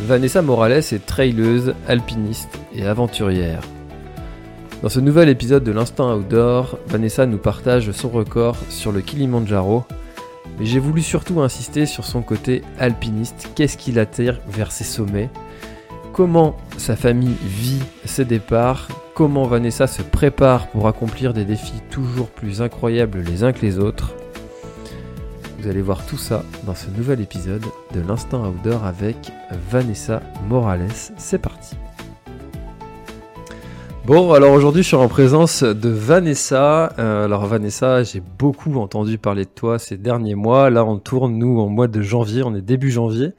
Vanessa Morales est traileuse, alpiniste et aventurière. Dans ce nouvel épisode de l'Instinct Outdoor, Vanessa nous partage son record sur le Kilimanjaro, mais j'ai voulu surtout insister sur son côté alpiniste, qu'est-ce qui l'attire vers ses sommets, comment sa famille vit ses départs, comment Vanessa se prépare pour accomplir des défis toujours plus incroyables les uns que les autres, vous allez voir tout ça dans ce nouvel épisode de l'Instinct Outdoor avec Vanessa Morales. C'est parti. Bon, alors aujourd'hui je suis en présence de Vanessa. Euh, alors Vanessa, j'ai beaucoup entendu parler de toi ces derniers mois. Là on tourne nous en mois de janvier, on est début janvier.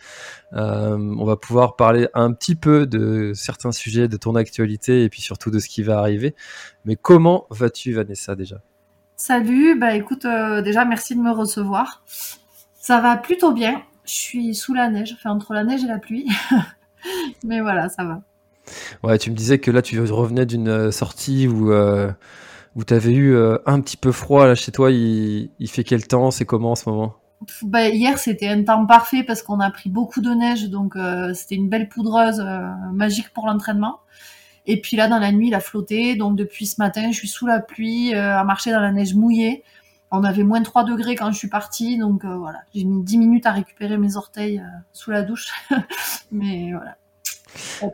Euh, on va pouvoir parler un petit peu de certains sujets de ton actualité et puis surtout de ce qui va arriver. Mais comment vas-tu Vanessa déjà? Salut, bah écoute, euh, déjà merci de me recevoir. Ça va plutôt bien. Je suis sous la neige, enfin entre la neige et la pluie. Mais voilà, ça va. Ouais, tu me disais que là tu revenais d'une euh, sortie où, euh, où tu avais eu un petit peu froid là chez toi. Il, il fait quel temps? C'est comment en ce moment? Bah, Hier c'était un temps parfait parce qu'on a pris beaucoup de neige, donc c'était une belle poudreuse magique pour l'entraînement. Et puis là, dans la nuit, il a flotté. Donc depuis ce matin, je suis sous la pluie, euh, à marcher dans la neige mouillée. On avait moins de 3 degrés quand je suis partie. Donc euh, voilà, j'ai mis 10 minutes à récupérer mes orteils euh, sous la douche. Mais voilà.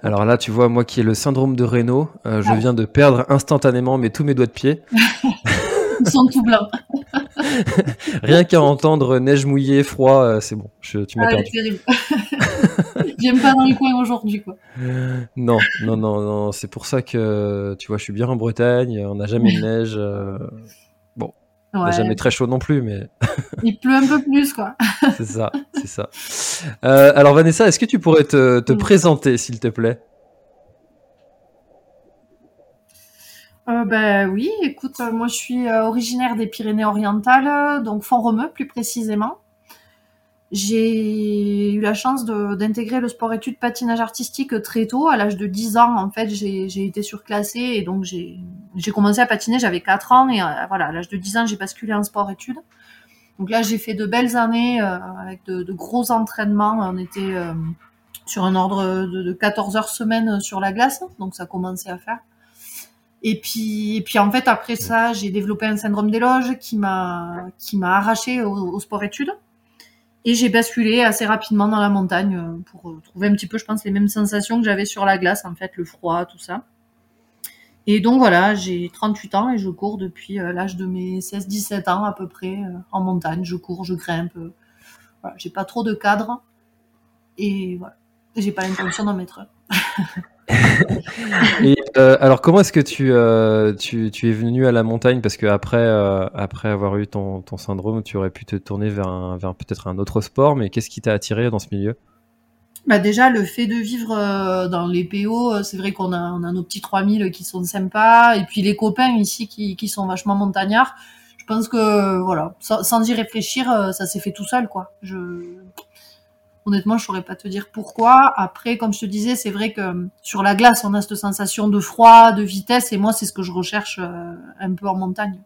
Alors là, tu vois, moi qui ai le syndrome de Raynaud, je viens de perdre instantanément mes, tous mes doigts de pied. Ils sont tout blancs. Rien qu'à entendre neige mouillée, froid, c'est bon. Je, tu m'as ah, perdu. J'aime pas dans le coin aujourd'hui, quoi. Non, non, non, non. C'est pour ça que, tu vois, je suis bien en Bretagne. On n'a jamais de neige. Euh, bon, on n'a jamais très chaud non plus, mais. Il pleut un peu plus, quoi. c'est ça, c'est ça. Euh, alors, Vanessa, est-ce que tu pourrais te, te présenter, s'il te plaît? Euh, ben oui, écoute, moi je suis originaire des Pyrénées-Orientales, donc Font-Romeu plus précisément. J'ai eu la chance d'intégrer le sport-études patinage artistique très tôt. À l'âge de 10 ans, en fait, j'ai été surclassée et donc j'ai commencé à patiner, j'avais 4 ans et euh, voilà, à l'âge de 10 ans, j'ai basculé en sport-études. Donc là, j'ai fait de belles années euh, avec de, gros entraînements. On était euh, sur un ordre de, de, 14 heures semaine sur la glace, donc ça commençait à faire. Et puis, et puis en fait, après ça, j'ai développé un syndrome des loges qui m'a qui m'a arraché au, sport-études. Et j'ai basculé assez rapidement dans la montagne euh, pour euh, trouver un petit peu, je pense, les mêmes sensations que j'avais sur la glace, en fait, le froid, tout ça. Et donc voilà, j'ai 38 ans et je cours depuis euh, l'âge de mes 16-17 ans à peu près en montagne. Je cours, je grimpe. J'ai pas trop de cadre et voilà, j'ai pas l'intention d'en mettre. euh, alors, comment est-ce que tu, euh, tu, es venu à la montagne? Parce que après, euh, après avoir eu ton, syndrome, tu aurais pu te tourner vers, peut-être un autre sport, mais qu'est-ce qui t'a attiré dans ce milieu? Bah déjà le fait de vivre dans les PO, c'est vrai qu'on a, nos petits 3000 qui sont sympas, et puis les copains ici qui, sont vachement montagnards. Je pense que voilà, sans, y réfléchir, ça s'est fait tout seul quoi. Honnêtement, je saurais pas te dire pourquoi. Après, comme je te disais, c'est vrai que euh, sur la glace, on a cette sensation de froid, de vitesse, et moi, c'est ce que je recherche euh, un peu en montagne.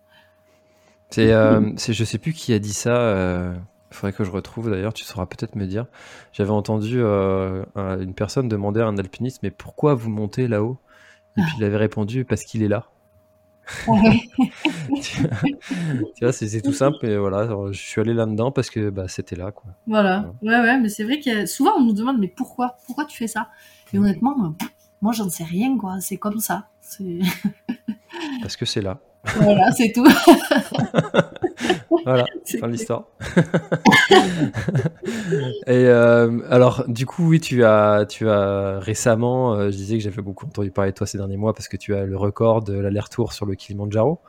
C'est, euh, je sais plus qui a dit ça. Euh, il faudrait que je retrouve. D'ailleurs, tu sauras peut-être me dire. J'avais entendu une personne demander à un alpiniste, mais pourquoi vous montez là-haut? Et puis il avait répondu parce qu'il est là. tu vois, c'est tout simple, mais voilà, je suis allé là-dedans parce que bah, c'était là, quoi. Voilà. ouais, ouais, mais c'est vrai que souvent on nous demande, mais pourquoi, pourquoi tu fais ça? Et honnêtement, moi j'en sais rien, quoi. C'est comme ça. parce que c'est là. Voilà, c'est tout. voilà, fin de l'histoire. Et euh, alors, du coup, oui, tu as, tu as récemment, euh, je disais que j'avais beaucoup entendu parler de toi ces derniers mois parce que tu as le record de l'aller-retour sur le Kilimanjaro.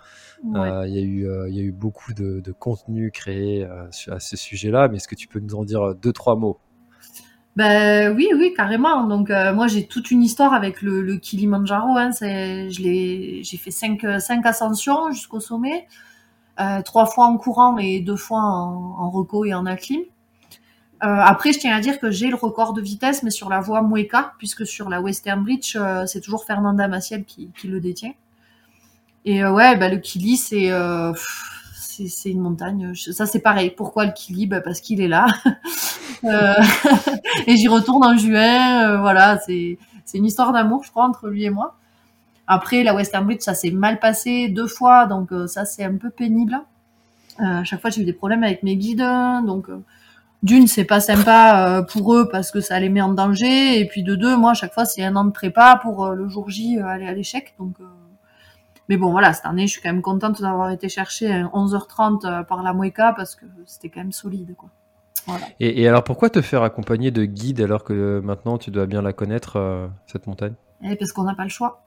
Euh, il y, a eu, il y a eu beaucoup de, de contenu créé à ce sujet-là, mais est-ce que tu peux nous en dire deux, trois mots? Ben oui, oui, carrément. Donc moi j'ai toute une histoire avec le, le Kilimanjaro. Hein. J'ai fait cinq, cinq ascensions jusqu'au sommet. Euh, trois fois en courant et deux fois en, en reco et en acclim. Euh, après, je tiens à dire que j'ai le record de vitesse, mais sur la voie Mueca, puisque sur la Western Bridge, euh, c'est toujours Fernanda Maciel qui, le détient. Et ouais, bah, le Kili, c'est c'est une montagne. Ça, c'est pareil. Pourquoi le Kili? Bah, Parce qu'il est là. et j'y retourne en juin. voilà, c'est une histoire d'amour, je crois, entre lui et moi. Après, la Western Bridge, ça s'est mal passé deux fois, donc euh, ça c'est un peu pénible. Euh, à chaque fois, j'ai eu des problèmes avec mes guides, donc euh, d'une, c'est pas sympa pour eux parce que ça les met en danger, et puis de deux, moi, à chaque fois, c'est un an de prépa pour le jour J aller à l'échec, donc. Mais bon, voilà, cette année, je suis quand même contente d'avoir été chercher à 11h30 par la Mueca parce que c'était quand même solide, quoi. Voilà. Et, et, alors, pourquoi te faire accompagner de guides alors que maintenant tu dois bien la connaître, cette montagne? Et eh, Parce qu'on n'a pas le choix.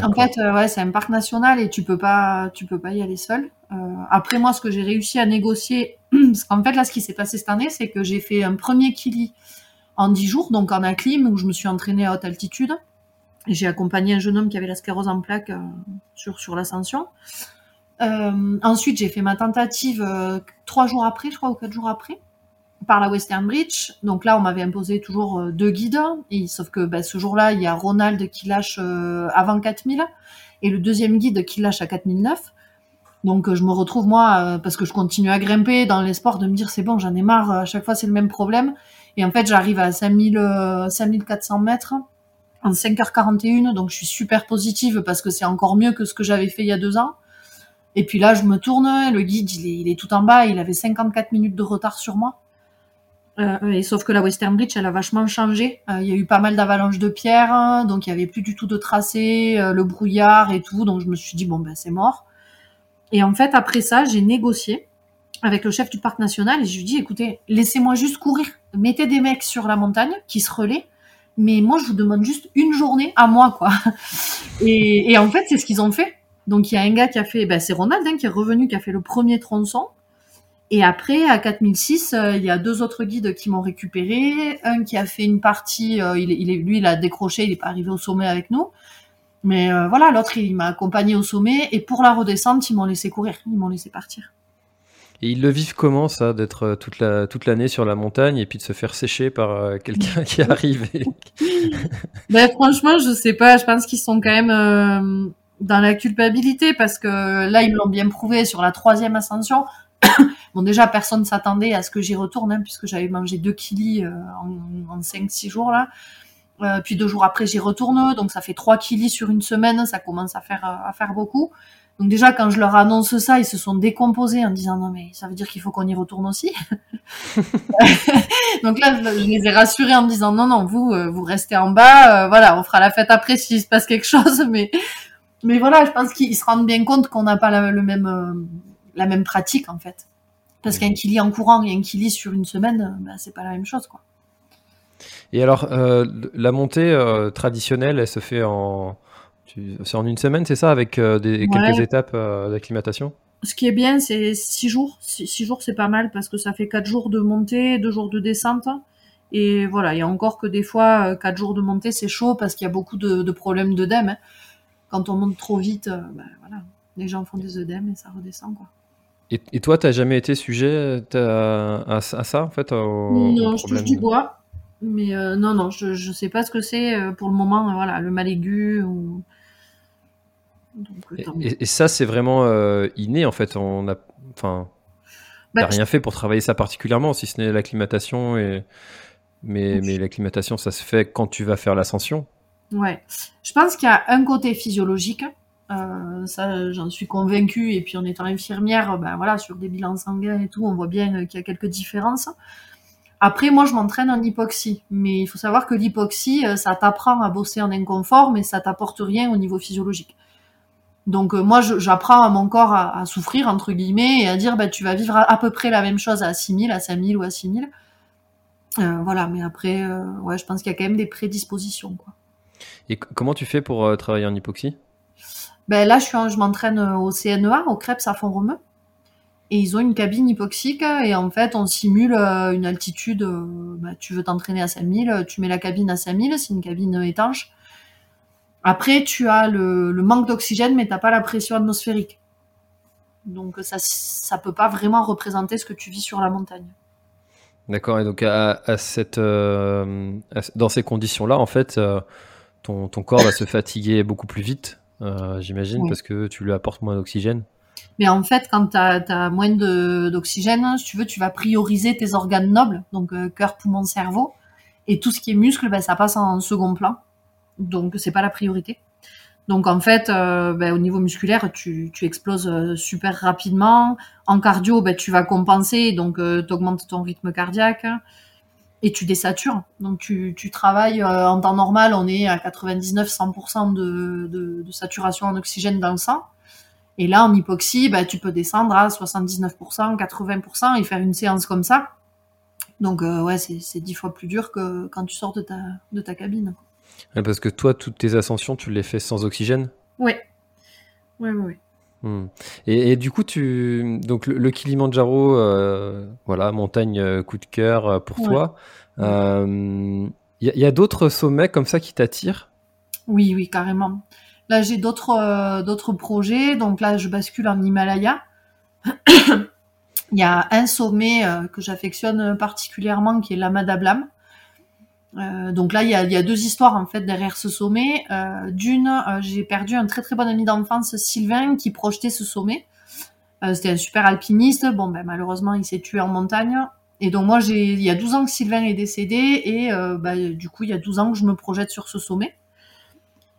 En fait, euh, ouais, c'est un parc national et tu peux pas, tu peux pas y aller seul. Euh, après moi, ce que j'ai réussi à négocier, parce qu'en fait là, ce qui s'est passé cette année, c'est que j'ai fait un premier kili en 10 jours, donc en acclim, où je me suis entraînée à haute altitude. J'ai accompagné un jeune homme qui avait la sclérose en plaques euh, sur sur l'ascension. Euh, ensuite, j'ai fait ma tentative trois jours après, je crois, ou quatre jours après par la Western Bridge. Donc là, on m'avait imposé toujours euh, deux guides. Sauf que bah, ce jour-là, il y a Ronald qui lâche euh, avant 4000 et le deuxième guide qui lâche à 4009. Donc euh, je me retrouve moi, parce que je continue à grimper dans l'espoir de me dire c'est bon, j'en ai marre, à chaque fois c'est le même problème. Et en fait, j'arrive à 5000, 5400 mètres en 5h41, donc je suis super positive parce que c'est encore mieux que ce que j'avais fait il y a deux ans. Et puis là, je me tourne, le guide, il est, il est tout en bas, il avait 54 minutes de retard sur moi. Euh, et sauf que la Western Bridge, elle a vachement changé. Euh, il y a eu pas mal d'avalanches de pierres, donc il y avait plus du tout de tracé, euh, le brouillard et tout. Donc je me suis dit bon ben c'est mort. Et en fait après ça, j'ai négocié avec le chef du parc national et je lui ai dit écoutez, laissez-moi juste courir, mettez des mecs sur la montagne qui se relaient, mais moi je vous demande juste une journée à moi quoi. Et, en fait c'est ce qu'ils ont fait. Donc il y a un gars qui a fait, ben, c'est Ronald hein, qui est revenu, qui a fait le premier tronçon. Et après, à 4006, euh, il y a deux autres guides qui m'ont récupéré. Un qui a fait une partie, euh, lui, il a décroché, il n'est pas arrivé au sommet avec nous. Mais euh, voilà, l'autre, il m'a accompagné au sommet. Et pour la redescente, ils m'ont laissé courir, ils m'ont laissé partir. Et ils le vivent comment, ça, d'être toute la toute l'année sur la montagne et puis de se faire sécher par quelqu'un qui arrive ben, Franchement, je sais pas. Je pense qu'ils sont quand même dans la culpabilité parce que là, ils me l'ont bien prouvé sur la troisième ascension. bon, déjà, personne ne s'attendait à ce que j'y retourne, hein, puisque j'avais mangé deux kilis euh, en, en 5-6 jours là. Euh, puis deux jours après, j'y retourne, donc ça fait 3 kilis sur une semaine, ça commence euh, à faire beaucoup. Donc déjà, quand je leur annonce ça, ils se sont décomposés en disant non mais ça veut dire qu'il faut qu'on y retourne aussi. donc là, je les ai rassurés en me disant non non, vous vous restez en bas, voilà, on fera la fête après s'il se passe quelque chose, mais mais voilà, je pense qu'ils se rendent bien compte qu'on n'a pas la, le même la même pratique en fait. Parce qu'un kili en courant et un kili sur une semaine, bah, c'est pas la même chose quoi. Et alors, euh, la montée euh, traditionnelle, elle se fait en, c'est en une semaine, c'est ça, avec euh, des, quelques étapes d'acclimatation? Ce qui est bien, c'est six jours. Six, jours, c'est pas mal parce que ça fait quatre jours de montée, deux jours de descente. Et voilà, il y a encore que des fois, quatre jours de montée, c'est chaud parce qu'il y a beaucoup de, problèmes d'œdème. Hein. Quand on monte trop vite, bah, voilà, les gens font des œdèmes et ça redescend quoi. Et, toi, tu n'as jamais été sujet à, à, ça, en fait Non, je touche du bois. Mais euh, non, non, je ne sais pas ce que c'est euh, pour le moment. Euh, voilà, le mal aigu. Ou... et, ça, c'est vraiment inné, en fait. On a, enfin, bah, rien fait pour travailler ça particulièrement, si ce n'est l'acclimatation. Et... Mais, mais l'acclimatation, ça se fait quand tu vas faire l'ascension. Ouais. Je pense qu'il y a un côté physiologique euh, ça, j'en suis convaincue. Et puis en étant infirmière, ben voilà, sur des bilans sanguins et tout, on voit bien qu'il y a quelques différences. Après, moi, je m'entraîne en hypoxie, mais il faut savoir que l'hypoxie, euh, ça t'apprend à bosser en inconfort, mais ça t'apporte rien au niveau physiologique. Donc moi, j'apprends à mon corps à, souffrir, entre guillemets, et à dire, bah, tu vas vivre à, peu près la même chose à 6000, à 5000 ou à 6000. voilà, mais après, ouais, je pense qu'il y a quand même des prédispositions. Quoi. Et comment tu fais pour travailler en hypoxie? Ben là, je, suis je m'entraîne au CNEA, au Krebs à Font-Romeu et ils ont une cabine hypoxique et en fait on simule euh, une altitude, euh, bah, tu veux t'entraîner à 5000, tu mets la cabine à 5000, c'est une cabine étanche. Après tu as le, manque d'oxygène mais t'as pas la pression atmosphérique. Donc ça ça peut pas vraiment représenter ce que tu vis sur la montagne. D'accord, et donc à, cette, euh, dans ces conditions-là, en fait, ton, corps va se fatiguer beaucoup plus vite, j'imagine, parce que tu lui apportes moins d'oxygène. Mais en fait, quand tu as, moins d'oxygène, si tu veux, tu vas prioriser tes organes nobles, donc euh, cœur, poumon, cerveau. Et tout ce qui est muscle, ben, ça passe en second plan. Donc, c'est pas la priorité. Donc, en fait, euh, ben, au niveau musculaire, tu, exploses euh, super rapidement. En cardio, ben, tu vas compenser, donc tu augmentes ton rythme cardiaque et tu désatures. Donc, tu, travailles en temps normal, on est à 99-100% de, de, saturation en oxygène dans le sang. Et là, en hypoxie, bah, tu peux descendre à 79%, 80% et faire une séance comme ça. Donc, euh, ouais, c'est dix fois plus dur que quand tu sors de ta cabine. Parce que toi, toutes tes ascensions, tu les fais sans oxygène? Oui. Oui, oui, oui. Et, du coup, tu donc le, Kilimanjaro, euh, voilà, montagne euh, coup de cœur pour toi. Il y a d'autres sommets comme ça qui t'attirent? Oui, oui, carrément. Là, j'ai d'autres euh, d'autres projets. Donc là, je bascule en Himalaya. il y a un sommet euh, que j'affectionne particulièrement qui est l'Amadablam. Euh, donc là, il y, a, deux histoires en fait derrière ce sommet. D'une, j'ai perdu un très très bon ami d'enfance, Sylvain, qui projetait ce sommet. C'était un super alpiniste. Bon, ben, malheureusement, il s'est tué en montagne. Et donc moi, il y a 12 ans que Sylvain est décédé et bah, du coup, il y a 12 ans que je me projette sur ce sommet.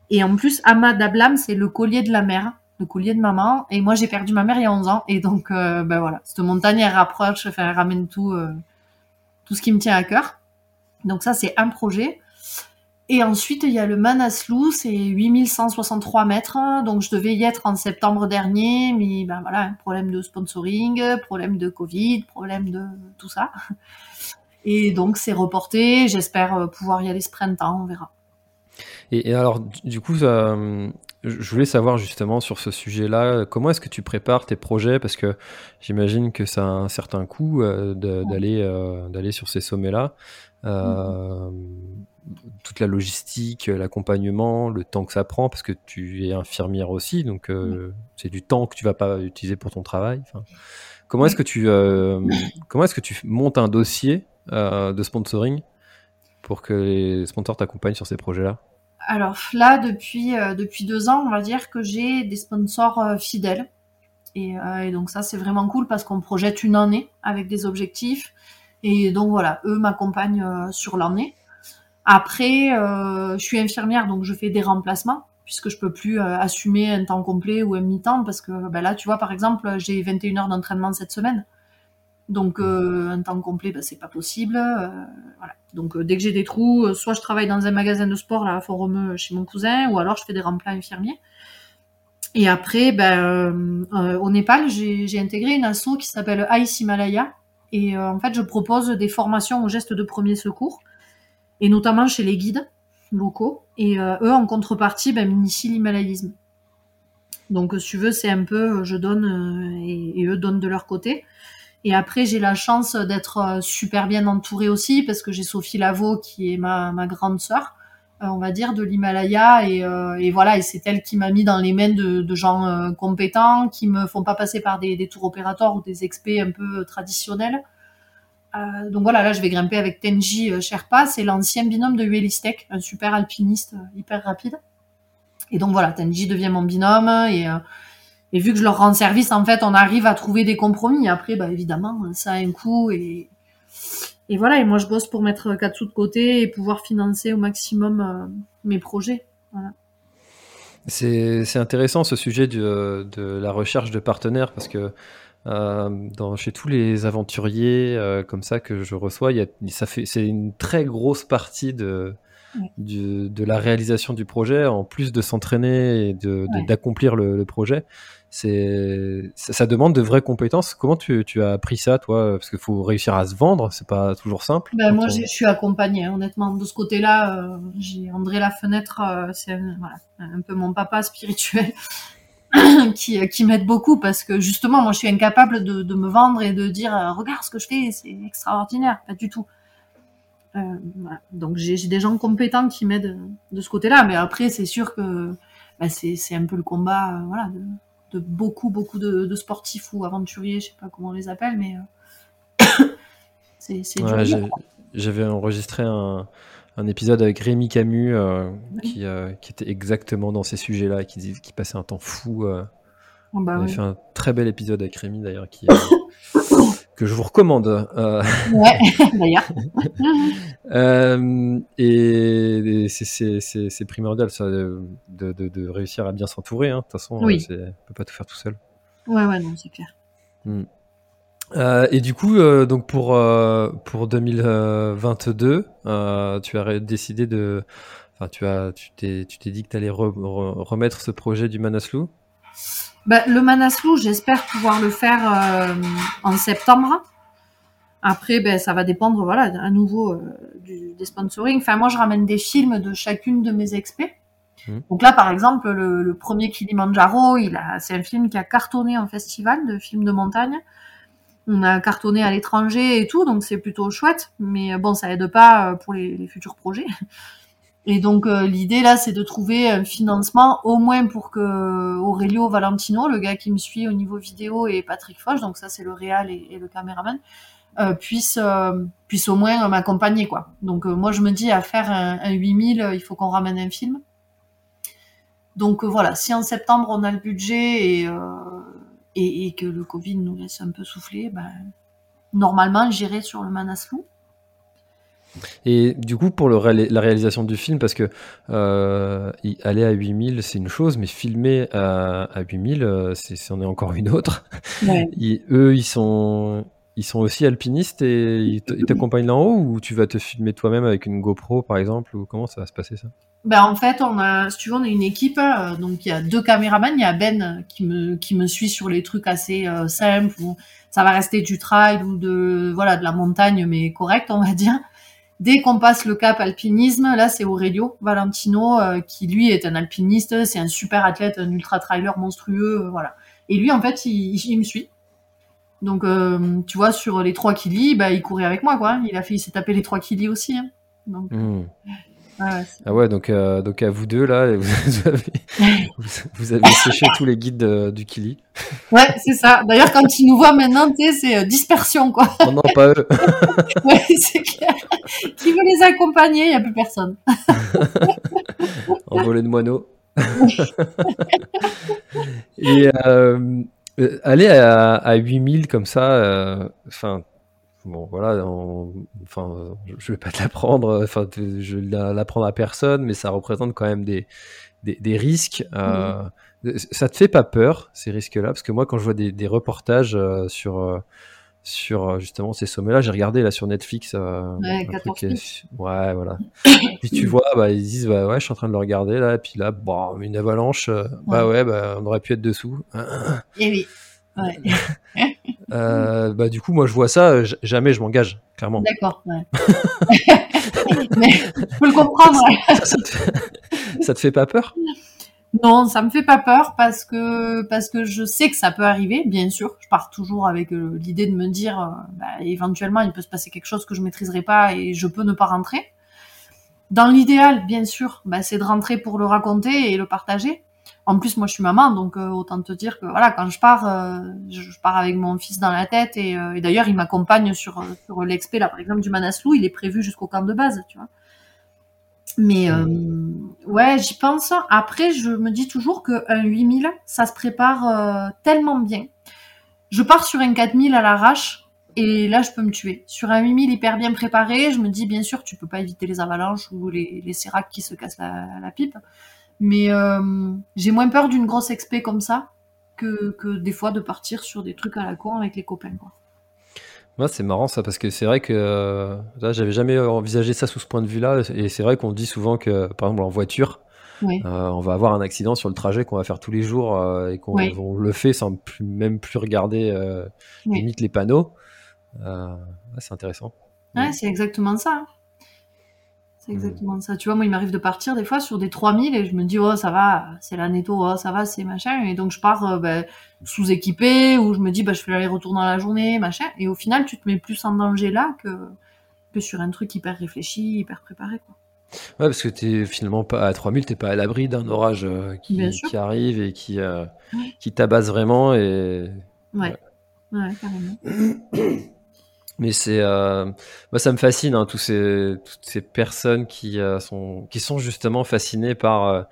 Et en plus, Ahmad Ablam, c'est le collier de la mère, le collier de maman. Et moi, j'ai perdu ma mère il y a 11 ans. Et donc, euh, ben voilà, cette montagne, elle rapproche, elle ramène tout, euh, tout ce qui me tient à cœur. Donc ça, c'est un projet. Et ensuite, il y a le Manaslu, c'est 8163 mètres. Donc, je devais y être en septembre dernier, mais ben voilà, problème de sponsoring, problème de Covid, problème de tout ça. Et donc, c'est reporté. J'espère euh, pouvoir y aller ce printemps, on verra. Et, alors, du coup, je voulais savoir justement sur ce sujet-là, comment est-ce que tu prépares tes projets? Parce que j'imagine que ça a un certain coût euh, d'aller euh, d'aller sur ces sommets-là. Euh, toute la logistique, l'accompagnement, le temps que ça prend, parce que tu es infirmière aussi, donc c'est du temps que tu vas pas utiliser pour ton travail. comment est-ce que tu comment est-ce que tu montes un dossier de sponsoring pour que les sponsors t'accompagnent sur ces projets-là? Alors là, depuis, euh, depuis deux ans, on va dire que j'ai des sponsors euh, fidèles. Euh, et, donc ça, c'est vraiment cool parce qu'on projette une année avec des objectifs. Et donc voilà, eux m'accompagnent sur l'année. Après, je suis infirmière, donc je fais des remplacements puisque je peux plus assumer un temps complet ou un mi-temps parce que ben là, tu vois, par exemple, j'ai 21 heures d'entraînement cette semaine. Donc euh, un temps complet, bah, c'est pas possible. Euh, voilà. Donc euh, dès que j'ai des trous, soit je travaille dans un magasin de sport là à Font-Romeu chez mon cousin, ou alors je fais des remplats infirmiers. Et après, ben, au Népal, j'ai intégré une asso qui s'appelle Ice Himalaya. Et en fait, je propose des formations aux gestes de premier secours, et notamment chez les guides locaux. Et eux, en contrepartie, ben, m'initient l'himalayisme. Donc, si tu veux, c'est un peu, je donne et, et, eux donnent de leur côté. Et après, j'ai la chance d'être euh, super bien entourée aussi parce que j'ai Sophie Lavaux qui est ma, grande sœur, euh, on va dire, de l'Himalaya. Et, euh, et, voilà, et c'est elle qui m'a mis dans les mains de, gens compétents, qui me font pas passer par des, tours opérateurs ou des experts un peu traditionnels. donc voilà, là, je vais grimper avec Tenji Sherpa, c'est l'ancien binôme de Uelistek, un super alpiniste hyper rapide. Et donc voilà, Tenji devient mon binôme et et vu que je leur rends service, en fait, on arrive à trouver des compromis. Après, bah, évidemment, ça a un coût et, et voilà. Et moi, je bosse pour mettre quatre sous de côté et pouvoir financer au maximum euh, mes projets. C'est intéressant ce sujet de, de, la recherche de partenaires parce que euh, dans, chez tous les aventuriers euh, comme ça que je reçois, il y a, ça fait, c'est une très grosse partie de, de la réalisation du projet, en plus de s'entraîner et d'accomplir le, projet, c'est ça, demande de vraies compétences. Comment tu, as appris ça, toi? Parce qu'il faut réussir à se vendre, c'est pas toujours simple. Ben, moi, je suis accompagnée, hein, honnêtement. De ce côté-là, euh, j'ai André Lafenêtre, euh, c'est un peu mon papa spirituel. qui, qui m'aide beaucoup parce que justement, moi, je suis incapable de, de me vendre et de dire euh, regarde ce que je fais, c'est extraordinaire, pas du tout. Euh, voilà. Donc j'ai des gens compétents qui m'aident de ce côté-là, mais après c'est sûr que bah, c'est un peu le combat, euh, voilà, de, de, beaucoup beaucoup de, de, sportifs ou aventuriers, je sais pas comment on les appelle, mais euh, c'est ouais, J'avais enregistré un, un épisode avec Rémi Camus euh, qui, euh, qui, était exactement dans ces sujets-là, qui, qui passait un temps fou. Euh. Oh, bah on a fait un très bel épisode avec Rémi d'ailleurs, qui, que je vous recommande. Ouais, d'ailleurs. et, c'est primordial ça, de, de, de, réussir à bien s'entourer. Hein. De toute façon, on ne peut pas tout faire tout seul. Ouais, ouais, non, c'est clair. Hmm. Euh, et du coup, euh, donc pour euh, pour 2022, tu as décidé de, enfin tu as, tu t'es, tu t'es dit que tu allais remettre ce projet du Manaslu? Bah, le Manaslu, j'espère pouvoir le faire en septembre. Après, ben, ça va dépendre, voilà, à nouveau du, des sponsoring. Enfin, moi, je ramène des films de chacune de mes experts. Mmh. Donc là, par exemple, le, le premier Kilimanjaro, il a, c'est un film qui a cartonné en festival de films de montagne on a cartonné à l'étranger et tout, donc c'est plutôt chouette. Mais euh, bon, ça aide pas euh, pour les, futurs projets. Et donc euh, l'idée là, c'est de trouver un financement au moins pour que Aurelio Valentino, le gars qui me suit au niveau vidéo, et Patrick Foch, donc ça c'est le réal et, le caméraman, euh, puisse puisse au moins m'accompagner quoi. Donc moi je me dis à faire un, un 8000, il faut qu'on ramène un film. Donc voilà, si en septembre on a le budget et et, que le Covid nous laisse un peu souffler, ben, normalement, j'irai sur le Manaslu. Et du coup, pour le la réalisation du film, parce que euh, aller à 8000, c'est une chose, mais filmer à, à 8000, euh, c'en est encore une autre. eux, ils sont, ils sont aussi alpinistes et ils t'accompagnent là en haut ou tu vas te filmer toi-même avec une GoPro, par exemple, ou comment ça va se passer ça? Ben, en fait, on a, si tu veux, on a une équipe. Euh, donc, il y a deux caméramans. Il y a Ben qui me, qui me suit sur les trucs assez euh, simples. Où ça va rester du trail ou de, voilà, de la montagne, mais correct, on va dire. Dès qu'on passe le cap alpinisme, là, c'est Aurelio Valentino, euh, qui lui est un alpiniste. C'est un super athlète, un ultra trailer monstrueux, voilà. Et lui, en fait, il, me suit. Donc, tu vois, sur les trois killis, bah, il courait avec moi, quoi. Il a fait, il s'est tapé les trois killis aussi. Hein. Donc, mmh. Ah ouais, donc, euh, donc à vous deux, là, vous avez, vous avez séché tous les guides du Kili. Ouais, c'est ça. D'ailleurs, quand ils nous voient maintenant, c'est euh, dispersion, quoi. Non, non, pas eux. ouais, c'est clair. Qui veut les accompagner Il n'y a plus personne. en volet de moineaux. Et euh, aller à, à 8000 comme ça, enfin bon voilà enfin je vais pas te l'apprendre enfin je vais l'apprendre à personne mais ça représente quand même des des, risques euh, ça te fait pas peur ces risques là parce que moi quand je vois des, reportages euh, sur euh, sur justement ces sommets là j'ai regardé là sur Netflix ouais, ouais voilà. puis tu vois bah, ils disent bah ouais je suis en train de le regarder là et puis là bon une avalanche bah ouais. bah on aurait pu être dessous. Et oui Euh, bah, du coup, moi, je vois ça, jamais je m'engage, clairement. D'accord, ouais. Mais je peux le comprendre. Ça, te fait, pas peur? Non, ça me fait pas peur parce que, parce que je sais que ça peut arriver, bien sûr. Je pars toujours avec euh, l'idée de me dire, euh, bah, éventuellement, il peut se passer quelque chose que je maîtriserai pas et je peux ne pas rentrer. Dans l'idéal, bien sûr, bah, c'est de rentrer pour le raconter et le partager. En plus, moi, je suis maman, donc euh, autant te dire que voilà, quand je pars, euh, je, pars avec mon fils dans la tête et, euh, et d'ailleurs, il m'accompagne sur sur l'expé là, par exemple, du Manaslu. Il est prévu jusqu'au camp de base, tu vois. Mais ouais, j'y pense. Après, je me dis toujours qu'un 8000, ça se prépare tellement bien. Je pars sur un 4000 à l'arrache et là, je peux me tuer. Sur un 8000 hyper bien préparé, je me dis bien sûr, tu peux pas éviter les avalanches ou les, les séracs qui se cassent la, la pipe. Mais euh, j'ai moins peur d'une grosse expé comme ça que, que, des fois de partir sur des trucs à la con avec les copains. Quoi. Moi, c'est marrant ça parce que c'est vrai que euh, là, j'avais jamais envisagé ça sous ce point de vue-là. Et c'est vrai qu'on dit souvent que, par exemple, en voiture, Oui. euh, on va avoir un accident sur le trajet qu'on va faire tous les jours euh, et qu'on Oui. le fait sans plus- même plus regarder Oui. limite les panneaux. Ouais, c'est intéressant. Ouais, c'est exactement ça. C'est Mm. exactement ça. Tu vois, moi, il m'arrive de partir des fois sur des 3000 et je me dis, oh, ça va, c'est la netto, oh, ça va, c'est machin. Et donc, je pars euh, ben, sous-équipé ou je me dis, bah, je fais l'aller-retour dans la journée, machin. Et au final, tu te mets plus en danger là que, que sur un truc hyper réfléchi, hyper préparé. Quoi. Ouais, parce que t'es finalement pas à 3000, t'es pas à l'abri d'un orage euh, qui, arrive et qui, euh, qui tabasse vraiment. Et... Ouais. Ouais, carrément. Mais c'est, euh, moi, ça me fascine, hein, tous ces, toutes ces personnes qui, euh, sont, qui sont justement fascinées par, euh,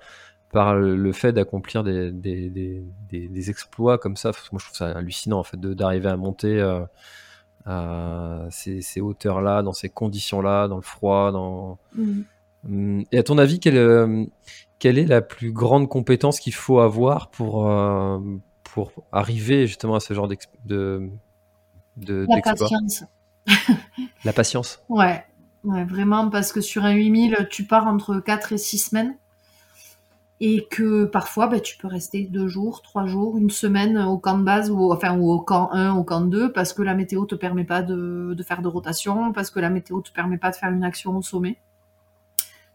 par le, fait d'accomplir des, des, des, des, des exploits comme ça. Parce que moi, je trouve ça hallucinant, en fait, d'arriver à monter à ces, ces hauteurs-là, dans ces conditions-là, dans le froid, dans, Mm. Hum, Et à ton avis, quelle, quelle est la plus grande compétence qu'il faut avoir pour, pour arriver justement à ce genre de, de, La d'exploit? patience. La patience. Ouais. ouais, vraiment, parce que sur un 8000, tu pars entre 4 et 6 semaines. Et que parfois, ben, tu peux rester deux jours, trois jours, une semaine au camp de base, ou, enfin, ou au camp 1, au camp 2, parce que la météo te permet pas de, de faire de rotation, parce que la météo te permet pas de faire une action au sommet.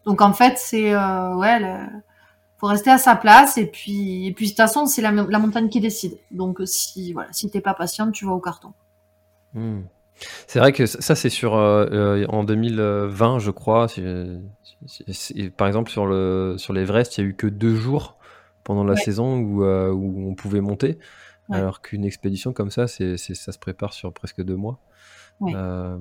Donc en fait, c'est euh, ouais, faut rester à sa place et puis et puis de toute façon, c'est la, la montagne qui décide. Donc si voilà, si t'es pas patiente, tu vas au carton. Hmm. C'est vrai que ça, c'est sur euh, euh, en 2020, je crois. si- si- si- par exemple, sur le sur l'Everest, il y a eu que deux jours pendant la Ouais. saison où, euh, où on pouvait monter, Ouais. alors qu'une expédition comme ça, c'est, ça se prépare sur presque deux mois. Ouais. Euh,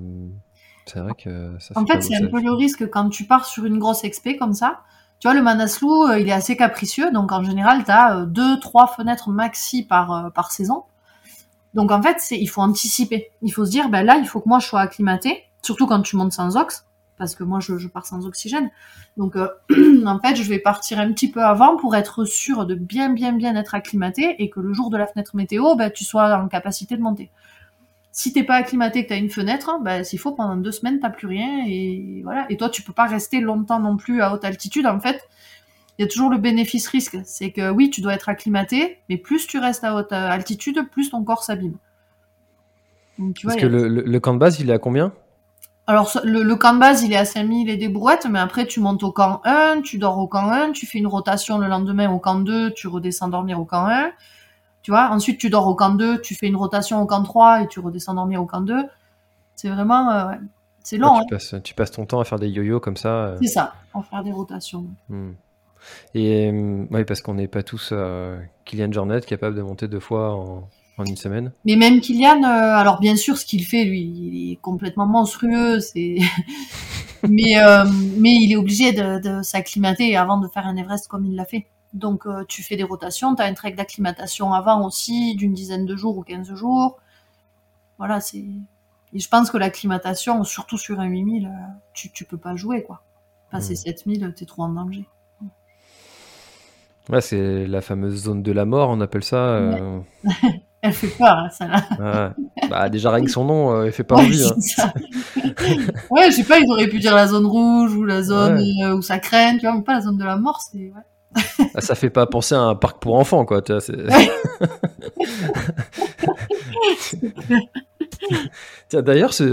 c'est vrai que ça En fait c'est un peu le risque quand tu pars sur une grosse expé comme ça. Tu vois, le Manaslu, il est assez capricieux, donc en général, tu as deux, trois fenêtres maxi par, par saison. Donc en fait, il faut anticiper. Il faut se dire, ben là, il faut que moi je sois acclimaté, surtout quand tu montes sans ox, parce que moi je, pars sans oxygène. Donc euh, en fait, je vais partir un petit peu avant pour être sûr de bien, bien, bien être acclimaté et que le jour de la fenêtre météo, ben, tu sois en capacité de monter. Si t'es pas acclimaté, que t'as une fenêtre, bah, s'il faut, pendant deux semaines, t'as plus rien, et voilà. Et toi, tu peux pas rester longtemps non plus à haute altitude. En fait, il y a toujours le bénéfice-risque. C'est que oui, tu dois être acclimaté, mais plus tu restes à haute euh, altitude, plus ton corps s'abîme. Parce que le, le- le camp de base, il est à combien? Alors, le, le camp de base, il est à 5000 et des brouettes, mais après, tu montes au camp 1, tu dors au camp 1, tu fais une rotation le lendemain au camp 2, tu redescends dormir au camp 1. Tu vois, ensuite, tu dors au camp 2, tu fais une rotation au camp 3 et tu redescends dormir au camp 2. C'est vraiment, euh, ouais. c'est long, Ouais, hein. tu, passes, tu passes ton temps à faire des yo-yo comme ça. euh. C'est ça, en faire des rotations. Hmm. Et euh, oui, parce qu'on n'est pas tous euh, Kylian Jornet capable de monter deux fois en, en une semaine. Mais même Kylian, euh, alors bien sûr, ce qu'il fait, lui, il est complètement monstrueux, c'est. mais, euh, mais il est obligé de, de s'acclimater avant de faire un Everest comme il l'a fait. Donc euh, tu fais des rotations, tu as un trek d'acclimatation avant aussi, d'une dizaine de jours ou 15 jours. Voilà, c'est. Et je pense que l'acclimatation, surtout sur un 8000, euh, tu, tu peux pas jouer, quoi. Passer Mm. 7000, t'es trop en danger. Ouais, c'est la fameuse zone de la mort, on appelle ça. euh, Elle fait peur, hein, ça là. ouais. Bah, déjà, rien que son nom, euh, il fait pas Ouais, envie. hein. c'est ça. ouais, je sais pas, ils auraient pu dire la zone rouge ou la zone euh, où ça craint, tu vois, mais pas la zone de la mort, c'est. Ouais. Ah, ça fait pas penser à un parc pour enfants, quoi. tu vois, c'est- Tiens, D'ailleurs, ce,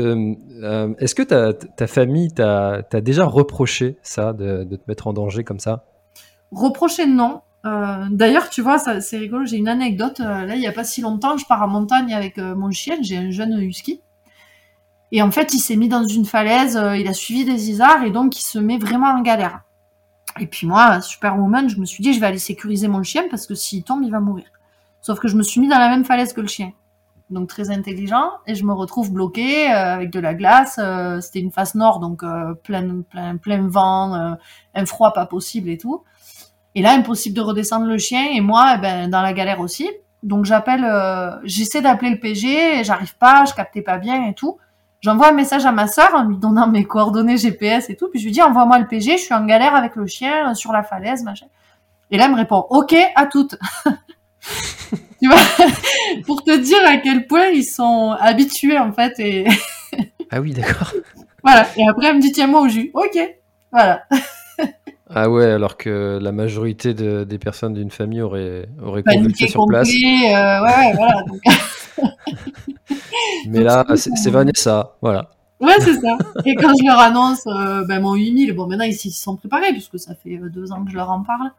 euh, est-ce que ta, ta famille t'a t'a déjà reproché ça, de, de te mettre en danger comme ça? Reprocher, non. Euh, D'ailleurs, tu vois, c'est rigolo, j'ai une anecdote. euh, là, il y a pas si longtemps, je pars en montagne avec euh, mon chien, j'ai un jeune husky. Et en fait, il s'est mis dans une falaise, il a suivi des isards et donc il se met vraiment en galère. Et puis moi, superwoman, je me suis dit, je vais aller sécuriser mon chien parce que s'il tombe, il va mourir. Sauf que je me suis mis dans la même falaise que le chien. Donc très intelligent, et je me retrouve bloqué euh, avec de la glace. C'était une face nord, donc plein, plein, plein vent, un froid pas possible et tout. Et là, impossible de redescendre le chien, et moi, eh ben, dans la galère aussi. Donc j'appelle, euh, j'essaie d'appeler le PG, j'arrive pas, je captais pas bien et tout. J'envoie un message à ma sœur en lui donnant mes coordonnées GPS et tout, puis je lui dis envoie-moi le PG, je suis en galère avec le chien euh, sur la falaise, machin. Et là, elle me répond ok à toutes. tu vois, pour te dire à quel point ils sont habitués en fait et Ah oui, d'accord. voilà. Et après elle me dit tiens-moi au jus. Ok, voilà. Ah ouais, alors que la majorité de- des personnes d'une famille auraient, auraient convulsé sur place. complet, euh, ouais, voilà. Donc, Mais Donc, là, c'est Vanessa, voilà. Ouais, c'est ça. Et quand je leur annonce euh, ben, mon 8000, bon, maintenant ils s'y sont préparés, puisque ça fait euh, deux ans que je leur en parle.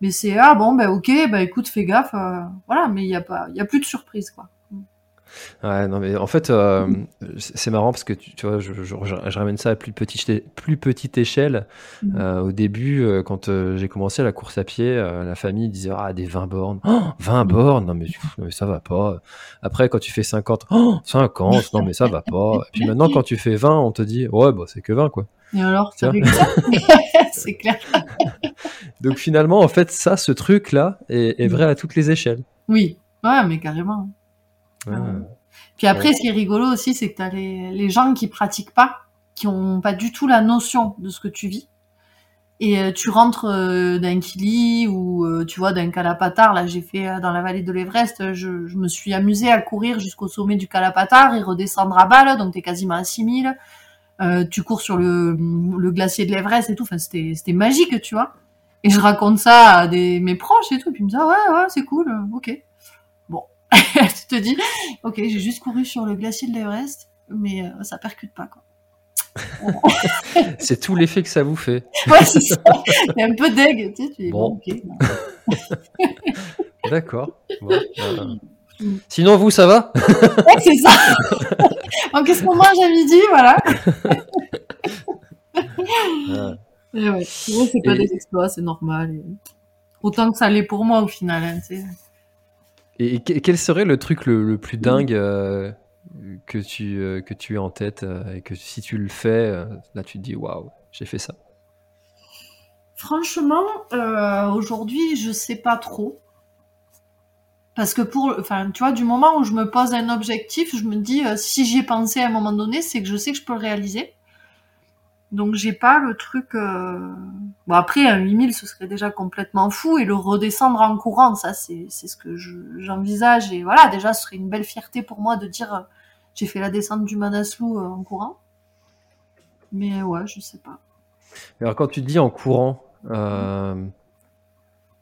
Mais c'est, ah bon, ben ok, ben écoute, fais gaffe. euh, voilà, mais il n'y a, pas- y a plus de surprise, quoi. Ouais, non, mais en fait, euh, c'est marrant parce que tu, tu vois, je, je- je ramène ça à plus petite, plus petite échelle. Mhm. Euh, au début, euh, quand j'ai commencé la course à pied, la famille disait Ah, des 20 bornes. Oh, 20 bornes? Non mais, pff, non, mais ça va pas. Après, quand tu fais 50, oh, 50, non mais ça va pas. Et puis maintenant, quand tu fais 20, on te dit Ouais, bah c'est que 20 quoi. Et alors, ça C'est clair. Donc finalement, en fait, ça, ce truc-là est, est vrai à toutes les échelles. Oui, ouais, mais carrément. Ouais. Puis après, ce qui est rigolo aussi, c'est que t'as les, les gens qui pratiquent pas, qui ont pas du tout la notion de ce que tu vis. Et euh, tu rentres euh, d'un Kili ou euh, tu vois d'un Kalapatar. Là, j'ai fait euh, dans la vallée de l'Everest. Je, je me suis amusée à courir jusqu'au sommet du Kalapatar et redescendre à balle. Donc t'es quasiment à 6000. Euh, tu cours sur le, le glacier de l'Everest et tout. Enfin, c'était c'était magique, tu vois. Et je raconte ça à des, mes proches et tout. Et puis ils me disent ah ouais ouais c'est cool. euh, Ok. Tu te dis ok j'ai juste couru sur le glacier de l'Everest, mais euh, ça percute pas quoi. C'est tout l'effet que ça vous fait. Ouais c'est ça. T'es un peu deg, tu sais. Tu dis, Bon. bon, ok. D'accord. Bon, euh, Sinon, vous, ça va? Ouais, c'est ça. Donc qu'est-ce qu'on mange à midi, voilà. Ouais. Et ouais. Bon, c'est pas Et- des exploits, c'est normal. et Autant que ça l'est pour moi au final. hein, tu sais. Et que- quel serait le truc le, le plus dingue euh, que, tu, euh, que tu as en tête euh, et que si tu le fais, euh, là tu te dis waouh, j'ai fait ça. Franchement, aujourd'hui, je sais pas trop. Parce que pour, enfin, tu vois, du moment où je me pose un objectif, je me dis, si j'y ai pensé à un moment donné, c'est que je sais que je peux le réaliser. Donc, j'ai pas le truc, euh... bon, après, un 8000, ce serait déjà complètement fou, et le redescendre en courant, ça, c'est, c'est ce que je, j'envisage, et voilà, déjà, ce serait une belle fierté pour moi de dire, euh, j'ai fait la descente du Manaslu euh, en courant. Mais ouais, je sais pas. Alors quand tu dis en courant,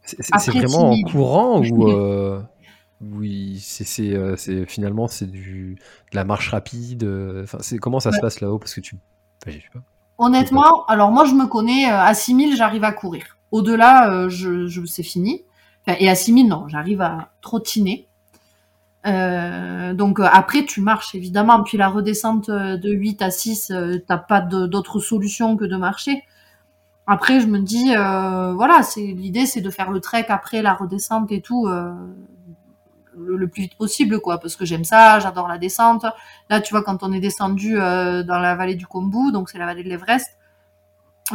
c'est vraiment en courant ou oui, c'est c'est, c'est- finalement c'est du de la marche rapide. Enfin, c'est comment ça se passe là-haut? Parce que tu, enfin, je sais pas. Honnêtement, alors moi je me connais, euh, à 6000 j'arrive à courir. Au-delà, euh, je, c'est fini. Et à 6000, non, j'arrive à trottiner. Euh, donc après tu marches évidemment, puis la redescente de 8 à 6, euh, t'as pas d'autre solution que de marcher. Après je me dis, voilà, l'idée c'est de faire le trek après la redescente et tout le, plus vite possible quoi, parce que j'aime ça, j'adore la descente. Là, tu vois, quand on est descendu euh, dans la vallée du Kombu, donc c'est la vallée de l'Everest,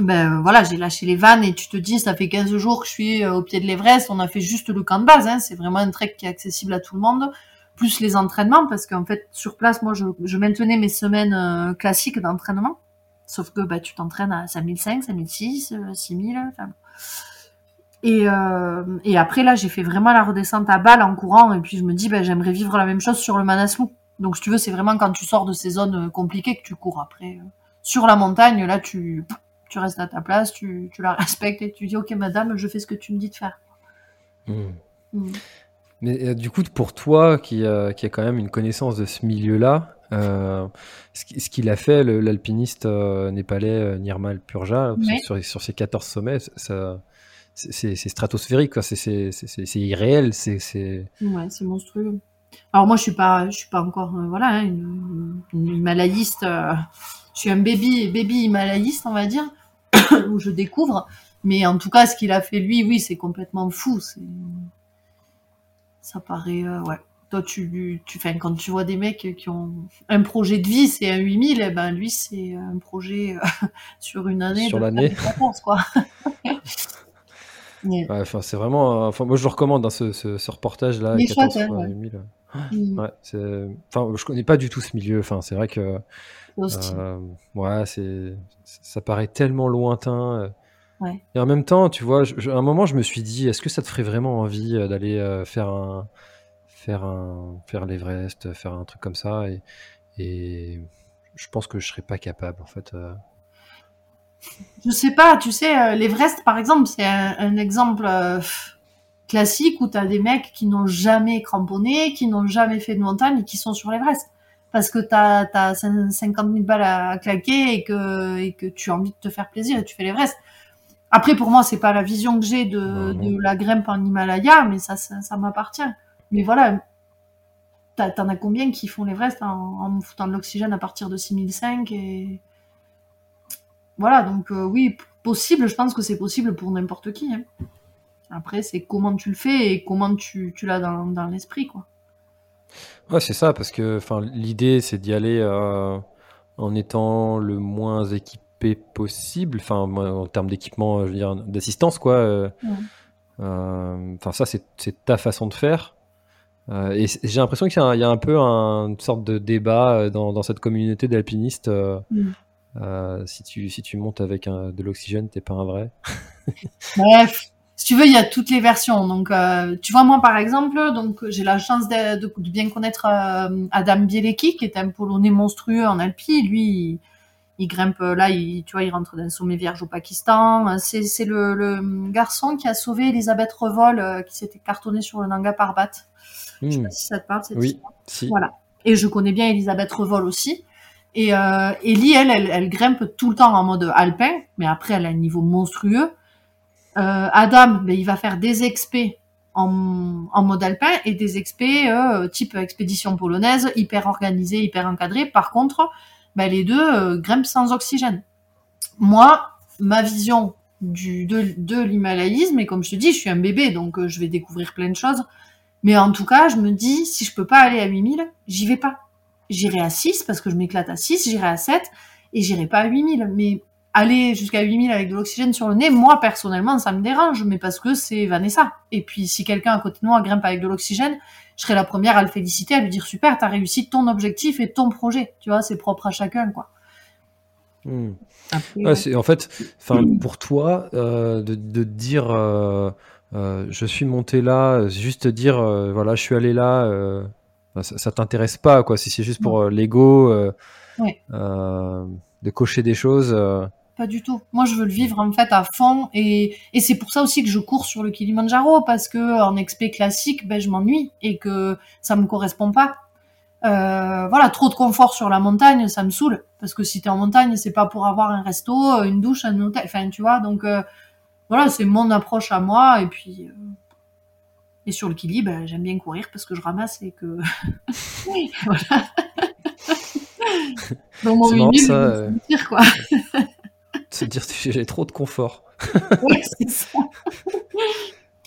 ben voilà, j'ai lâché les vannes et tu te dis, ça fait 15 jours que je suis euh, au pied de l'Everest, on a fait juste le camp de base, hein, c'est vraiment un trek qui est accessible à tout le monde, plus les entraînements, parce qu'en fait, sur place, moi, je, maintenais mes semaines euh, classiques d'entraînement, sauf que bah, tu t'entraînes à 5005, 5006, euh, 6000, enfin. Et, euh, et après, là, j'ai fait vraiment la redescente à balle en courant, et puis je me dis, ben, j'aimerais vivre la même chose sur le Manaslu. Donc, si tu veux, c'est vraiment quand tu sors de ces zones euh, compliquées que tu cours après. euh. Sur la montagne, là, tu, tu restes à ta place, tu, tu la respectes et tu dis, ok, madame, je fais ce que tu me dis de faire. Mm. Mais euh, du coup, pour toi, qui, euh, qui a quand même une connaissance de ce milieu-là, euh, ce qui- ce qu'il a fait, l'alpiniste népalais Nirmal Purja, sur ses 14 sommets, ça, c'est- stratosphérique, quoi. C'est- irréel. c'est c'est- Ouais, c'est monstrueux. Alors moi, je suis pas, je suis pas encore, euh, voilà, hein, une, une himalayiste. euh, je suis un baby, baby himalayiste, on va dire, où je découvre. Mais en tout cas, ce qu'il a fait lui, oui, c'est complètement fou. Ça paraît, euh, ouais. Toi, tu, tu, enfin, quand tu vois des mecs qui ont un projet de vie, c'est un 8000, eh ben lui, c'est un projet euh, sur une année. Sur l'année. faire des 14, quoi. Enfin, c'est vraiment. Enfin, moi, je le recommande, hein, ce, ce, ce reportage-là. Il est 14 chouette, fois ouais. 8000. Mm. Enfin, je connais pas du tout ce milieu. Enfin, c'est vrai que. Euh, ouais, c'est, ça paraît tellement lointain. euh. Ouais. Et en même temps, tu vois, je- à un moment, je me suis dit, est-ce que ça te ferait vraiment envie euh, d'aller euh, faire un, faire un faire l'Everest, faire un truc comme ça et, et je pense que je serais pas capable en fait. Je sais pas, tu sais, euh, l'Everest, par exemple, c'est un, un exemple euh, classique où tu as des mecs qui n'ont jamais cramponné, qui n'ont jamais fait de montagne et qui sont sur l'Everest. Parce que tu as, 50 000 balles à claquer et que, et que tu as envie de te faire plaisir et tu fais l'Everest. Après, pour moi, c'est pas la vision que j'ai de, de la grimpe en Himalaya, mais ça, ça, ça m'appartient. Mais voilà, t'en as combien qui font l'Everest en, en me foutant de l'oxygène à partir de 6005 et voilà, donc euh, oui, possible, je pense que c'est possible pour n'importe qui. hein. Après, c'est comment tu le fais et comment tu, tu l'as dans, dans l'esprit, quoi. Ouais, c'est ça, parce que l'idée, c'est d'y aller euh, en étant le moins équipé possible, enfin, en termes d'équipement, je veux dire, d'assistance, quoi. euh, Ouais. euh, ça, c'est ta façon de faire. Euh, et j'ai l'impression qu'il y, a un- il y a un peu un- une sorte de débat dans, dans cette communauté d'alpinistes. euh, Mm. Euh, si, tu, si tu montes avec un- de l'oxygène, t'es pas un vrai. Bref, si tu veux, il y a toutes les versions. Donc, euh, tu vois, moi, par exemple, donc j'ai la chance de, de- de bien connaître euh, Adam Bielecki, qui est un Polonais monstrueux en Alpi. Lui, il, il grimpe là, il, tu vois, il rentre d'un sommet vierge au Pakistan. C'est le, le garçon qui a sauvé Elisabeth Revol, euh, qui s'était cartonnée sur le Nanga Parbat. Je sais Hmm, pas si ça te parle, cette Oui, si. Voilà. Et je connais bien Elisabeth Revol aussi. Et euh, Ellie, elle, elle, grimpe tout le temps en mode alpin, mais après, elle a un niveau monstrueux. Euh, Adam, ben, il va faire des expés en, en mode alpin et des expés euh, type expédition polonaise, hyper organisés, hyper encadrés. Par contre, ben, les deux grimpent sans oxygène. Moi, ma vision du, de, de l'himalayisme, et comme je te dis, je suis un bébé, donc je vais découvrir plein de choses. Mais en tout cas, je me dis, si je peux pas aller à 8000, j'y vais pas. J'irai à 6 parce que je m'éclate à 6, j'irai à 7 et j'irai pas à 8000. Mais aller jusqu'à 8000 avec de l'oxygène sur le nez, moi personnellement, ça me dérange, mais parce que c'est Vanessa. Et puis si quelqu'un à côté de moi grimpe avec de l'oxygène, je serai la première à le féliciter, à lui dire super, t'as réussi ton objectif et ton projet. Tu vois, c'est propre à chacun, quoi. Hmm. Après, Ouais, c'est en fait, pour toi, euh, de, de dire euh, euh, je suis monté là, juste dire voilà, je suis allé là, ça, ça t'intéresse pas quoi. Si c'est juste pour euh, l'ego, euh, Ouais. euh, de cocher des choses. euh, Pas du tout. Moi, je veux le vivre en fait à fond et, et c'est pour ça aussi que je cours sur le Kilimanjaro parce que en expé classique, ben je m'ennuie et que ça me correspond pas. Voilà, trop de confort sur la montagne, ça me saoule parce que si t'es en montagne, c'est pas pour avoir un resto, une douche, un hôtel, enfin tu vois. Donc voilà, c'est mon approche à moi et puis et sur le Kili, ben, j'aime bien courir parce que je ramasse et que voilà. Dans mon 8000, ça, euh. sentir, quoi. se dire j'ai trop de confort. Ouais, c'est ça.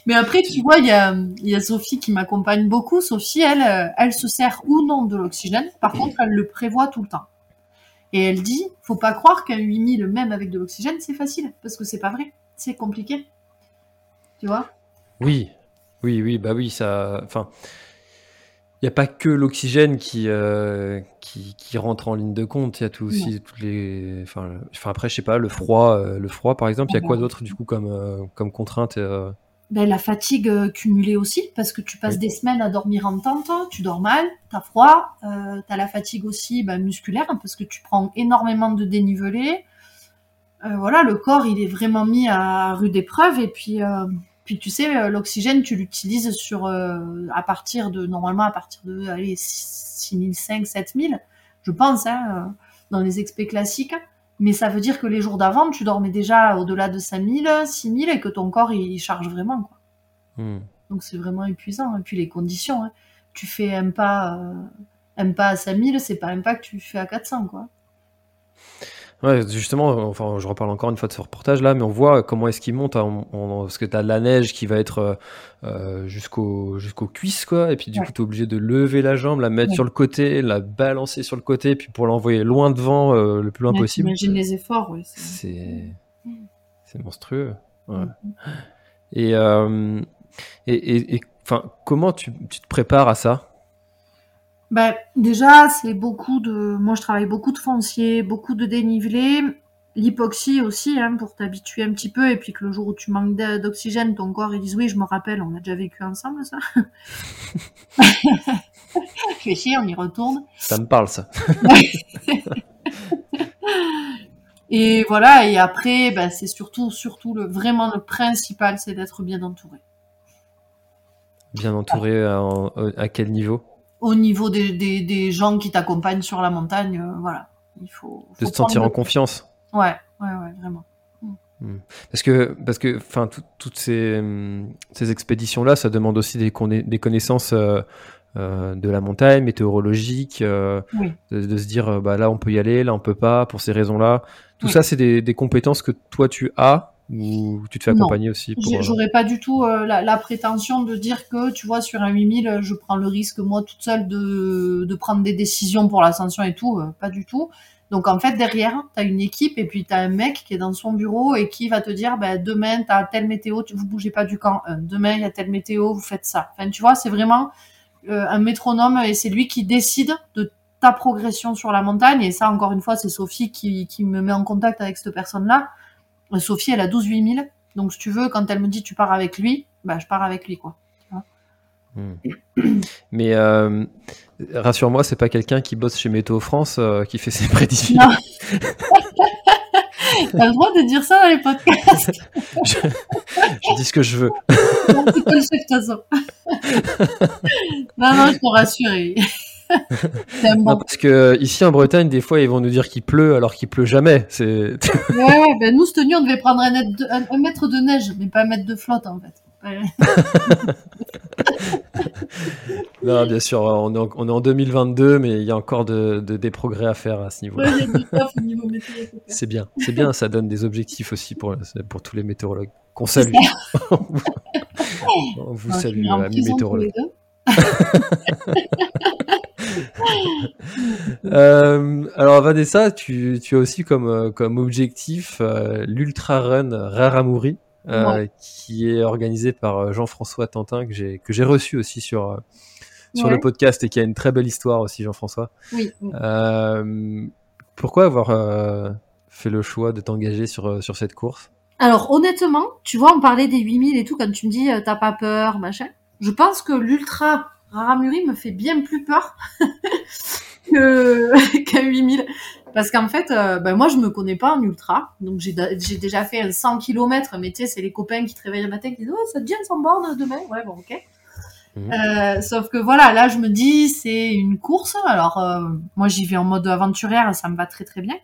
Mais après, tu vois, il y a, y a Sophie qui m'accompagne beaucoup. Sophie, elle, euh, elle se sert ou non de l'oxygène. Par contre, elle le prévoit tout le temps. Et elle dit, faut pas croire qu'un 8000, même avec de l'oxygène, c'est facile. Parce que c'est pas vrai. C'est compliqué. Tu vois? Oui, oui, oui, bah oui, ça. Enfin, il n'y a pas que l'oxygène qui, euh, qui, qui rentre en ligne de compte. Il y a tout aussi toutes les. Enfin, après, je sais pas, le froid, euh, le froid, par exemple. Il y a quoi d'autre du coup comme euh, comme contrainte ben, La fatigue cumulée aussi. Parce que tu passes Oui. des semaines à dormir en tente. Tu dors mal, t'as froid. T'as la fatigue aussi ben, musculaire. Parce que tu prends énormément de dénivelé. Voilà, le corps, il est vraiment mis à rude épreuve. Et puis, puis tu sais, euh, l'oxygène, tu l'utilises sur euh, à partir de normalement à partir de allez 6005, 7000, je pense, hein, euh, dans les expés classiques. Mais ça veut dire que les jours d'avant, tu dormais déjà au-delà de 5000, 6000 et que ton corps il charge vraiment. Quoi. hmm. Donc c'est vraiment épuisant. Et puis les conditions, hein. tu fais un pas, euh, un pas à 5000, c'est pas un pas que tu fais à 400, quoi. Ouais, justement, enfin, je reparle encore une fois de ce reportage là, mais on voit comment est-ce qu'il monte, hein, on- on- parce que tu as de la neige qui va être euh, euh, jusqu'au jusqu'aux cuisses, quoi, et puis du Ouais. coup, tu es obligé de lever la jambe, la mettre Ouais. sur le côté, la balancer sur le côté, puis pour l'envoyer loin devant euh, le plus loin possible. T'imagines les efforts, c'est- monstrueux. Mhm. Et, euh, et, et- et, enfin, comment tu, tu te prépares à ça? Ben, déjà, c'est beaucoup de. Moi, je travaille beaucoup de foncier, beaucoup de dénivelé. L'hypoxie aussi, hein, pour t'habituer un petit peu, et puis que le jour où tu manques d'oxygène, ton corps il dise oui, je me rappelle, on a déjà vécu ensemble ça. Fais chier, on y retourne. Ça me parle, ça. Et voilà, et après, ben, c'est surtout, surtout le, vraiment le principal, c'est d'être bien entouré. Bien entouré à, en- à quel niveau? Au niveau des, des, des gens qui t'accompagnent sur la montagne, euh, voilà. Il faut, De se sentir en confiance. Ouais, ouais, ouais, vraiment. Parce que, parce que, enfin, tout- toutes ces, hum, ces expéditions-là, ça demande aussi des, conna- des connaissances euh, euh, de la montagne, météorologiques, euh, Oui. de, de se dire, bah là, on peut y aller, là, on peut pas, pour ces raisons-là. Tout Oui. ça, c'est des, des compétences que toi, tu as ou tu te fais Non. accompagner aussi pour. Euh, J'aurais pas du tout euh, la, la prétention de dire que, tu vois, sur un 8000, euh, je prends le risque, moi, toute seule, de, de prendre des décisions pour l'ascension et tout. euh, pas du tout. Donc, en fait, derrière, tu as une équipe et puis tu as un mec qui est dans son bureau et qui va te dire, ben, demain, tu as telle météo, tu, vous bougez pas du camp. Euh, demain, il y a telle météo, vous faites ça. Enfin, tu vois, c'est vraiment un métronome et c'est lui qui décide de ta progression sur la montagne. Et ça, encore une fois, c'est Sophie qui, qui me met en contact avec cette personne-là. Sophie, elle a 12 8000. Donc, si tu veux, quand elle me dit tu pars avec lui, bah, je pars avec lui, quoi. hmm. Mais euh, rassure-moi, c'est pas quelqu'un qui bosse chez Météo France euh, qui fait ses prédictions. Non. T'as le droit de dire ça dans les podcasts. je, je dis ce que je veux. Non, non, je te rassure. Non, parce que euh, ici en Bretagne, des fois, ils vont nous dire qu'il pleut alors qu'il pleut jamais. C'est Ouais, ouais, ben nous, cette nuit, on devait prendre un, net de- un- un mètre de neige, mais pas un mètre de flotte, en fait. Non, bien sûr, on est, en, on est en 2022, mais il y a encore de, de- des progrès à faire à ce niveau-là. Ouais, c'est bien, c'est bien, ça donne des objectifs aussi pour, pour tous les météorologues. Qu'on salue. on vous On salue, en amis météorologues. Euh, alors Vanessa, tu, tu as aussi comme, euh, comme objectif euh, l'Ultra Run Raramuri, euh, qui est organisé par Jean-François Tantin, que j'ai que j'ai reçu aussi sur, sur Ouais. le podcast et qui a une très belle histoire aussi, Jean-François. Oui, pourquoi avoir fait le choix de t'engager sur, sur cette course? Alors honnêtement, tu vois, on parlait des 8000 et tout, quand tu me dis t'as pas peur, machin. Je pense que l'ultra Raramuri me fait bien plus peur que qu'un 8000. Parce qu'en fait, euh, ben moi je me connais pas en ultra, donc j'ai j'ai déjà fait un 100 km, mais tu sais, c'est les copains qui te réveillent le matin qui disent oh ça te dit un 100 bornes demain, ouais bon ok. Mhm. Euh, sauf que voilà, là je me dis c'est une course, alors euh, moi j'y vais en mode aventurière, ça me va très très bien.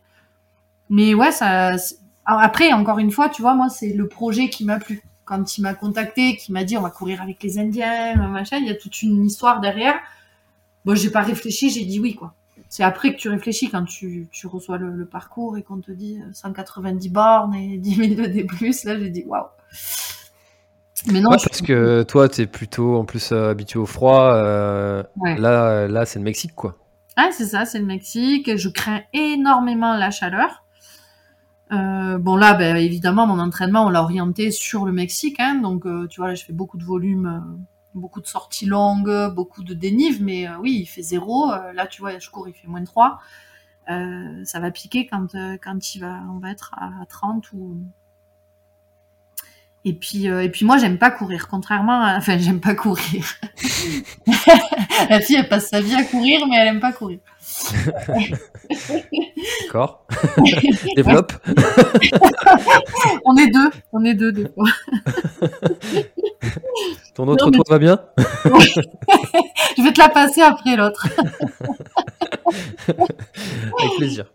Mais ouais, ça. c'est- alors après, encore une fois, tu vois, moi, c'est le projet qui m'a plu. Quand il m'a contacté, qui m'a dit on va courir avec les Indiens, machin, il y a toute une histoire derrière. Bon, j'ai pas réfléchi, j'ai dit oui, quoi. C'est après que tu réfléchis quand tu, tu reçois le, le parcours et qu'on te dit euh, 190 bornes et 10 000 de D+, là, j'ai dit waouh. Mais non, Ouais, je- Parce que toi, tu es plutôt en plus euh, habitué au froid. euh, Ouais. Là, euh, là c'est le Mexique, quoi. Ah, c'est ça, c'est le Mexique. Je crains énormément la chaleur. Euh, bon là, ben, évidemment, mon entraînement, on l'a orienté sur le Mexique. Hein, donc, euh, tu vois, là, je fais beaucoup de volume, euh, beaucoup de sorties longues, beaucoup de dénives. Mais euh, oui, il fait zéro. Euh, là, tu vois, je cours, il fait moins de 3. Euh, ça va piquer quand, quand il va, on va être à 30 ou... Et puis, et puis moi, j'aime pas courir, contrairement à... Enfin, j'aime pas courir. La fille, elle passe sa vie à courir, mais elle aime pas courir. D'accord Développe. On est deux, on est deux des fois. Ton autre Non, mais- tour va bien? Je vais te la passer après l'autre. Avec plaisir.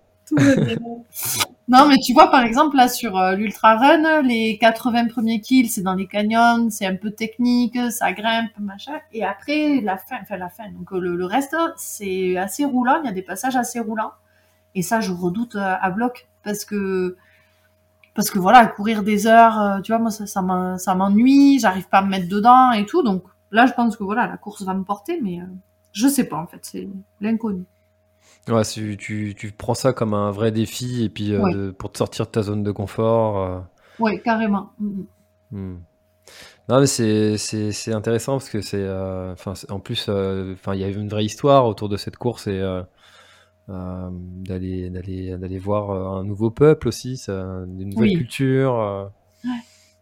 Non, mais tu vois, par exemple, là, sur euh, l'Ultra Run, les 80 premiers kills, c'est dans les canyons, c'est un peu technique, ça grimpe, machin. Et après, la fin, enfin, la fin, donc euh, le, reste, c'est assez roulant, il y a des passages assez roulants. Et ça, je redoute euh, à bloc, parce que, parce que voilà, courir des heures, tu vois, moi, ça, ça m'en- ça m'ennuie, j'arrive pas à me mettre dedans et tout. Donc là, je pense que voilà, la course va me porter, mais je sais pas, en fait, c'est l'inconnu. Ouais, tu, tu, tu prends ça comme un vrai défi et puis euh, Ouais. pour te sortir de ta zone de confort. euh, Ouais, carrément. Mm, mm. hmm. Non, mais c'est intéressant parce que c'est. euh, en plus, euh, enfin, il y a une vraie histoire autour de cette course et. d'aller d'aller d'aller voir un nouveau peuple aussi, ça, une nouvelle Oui. culture. euh.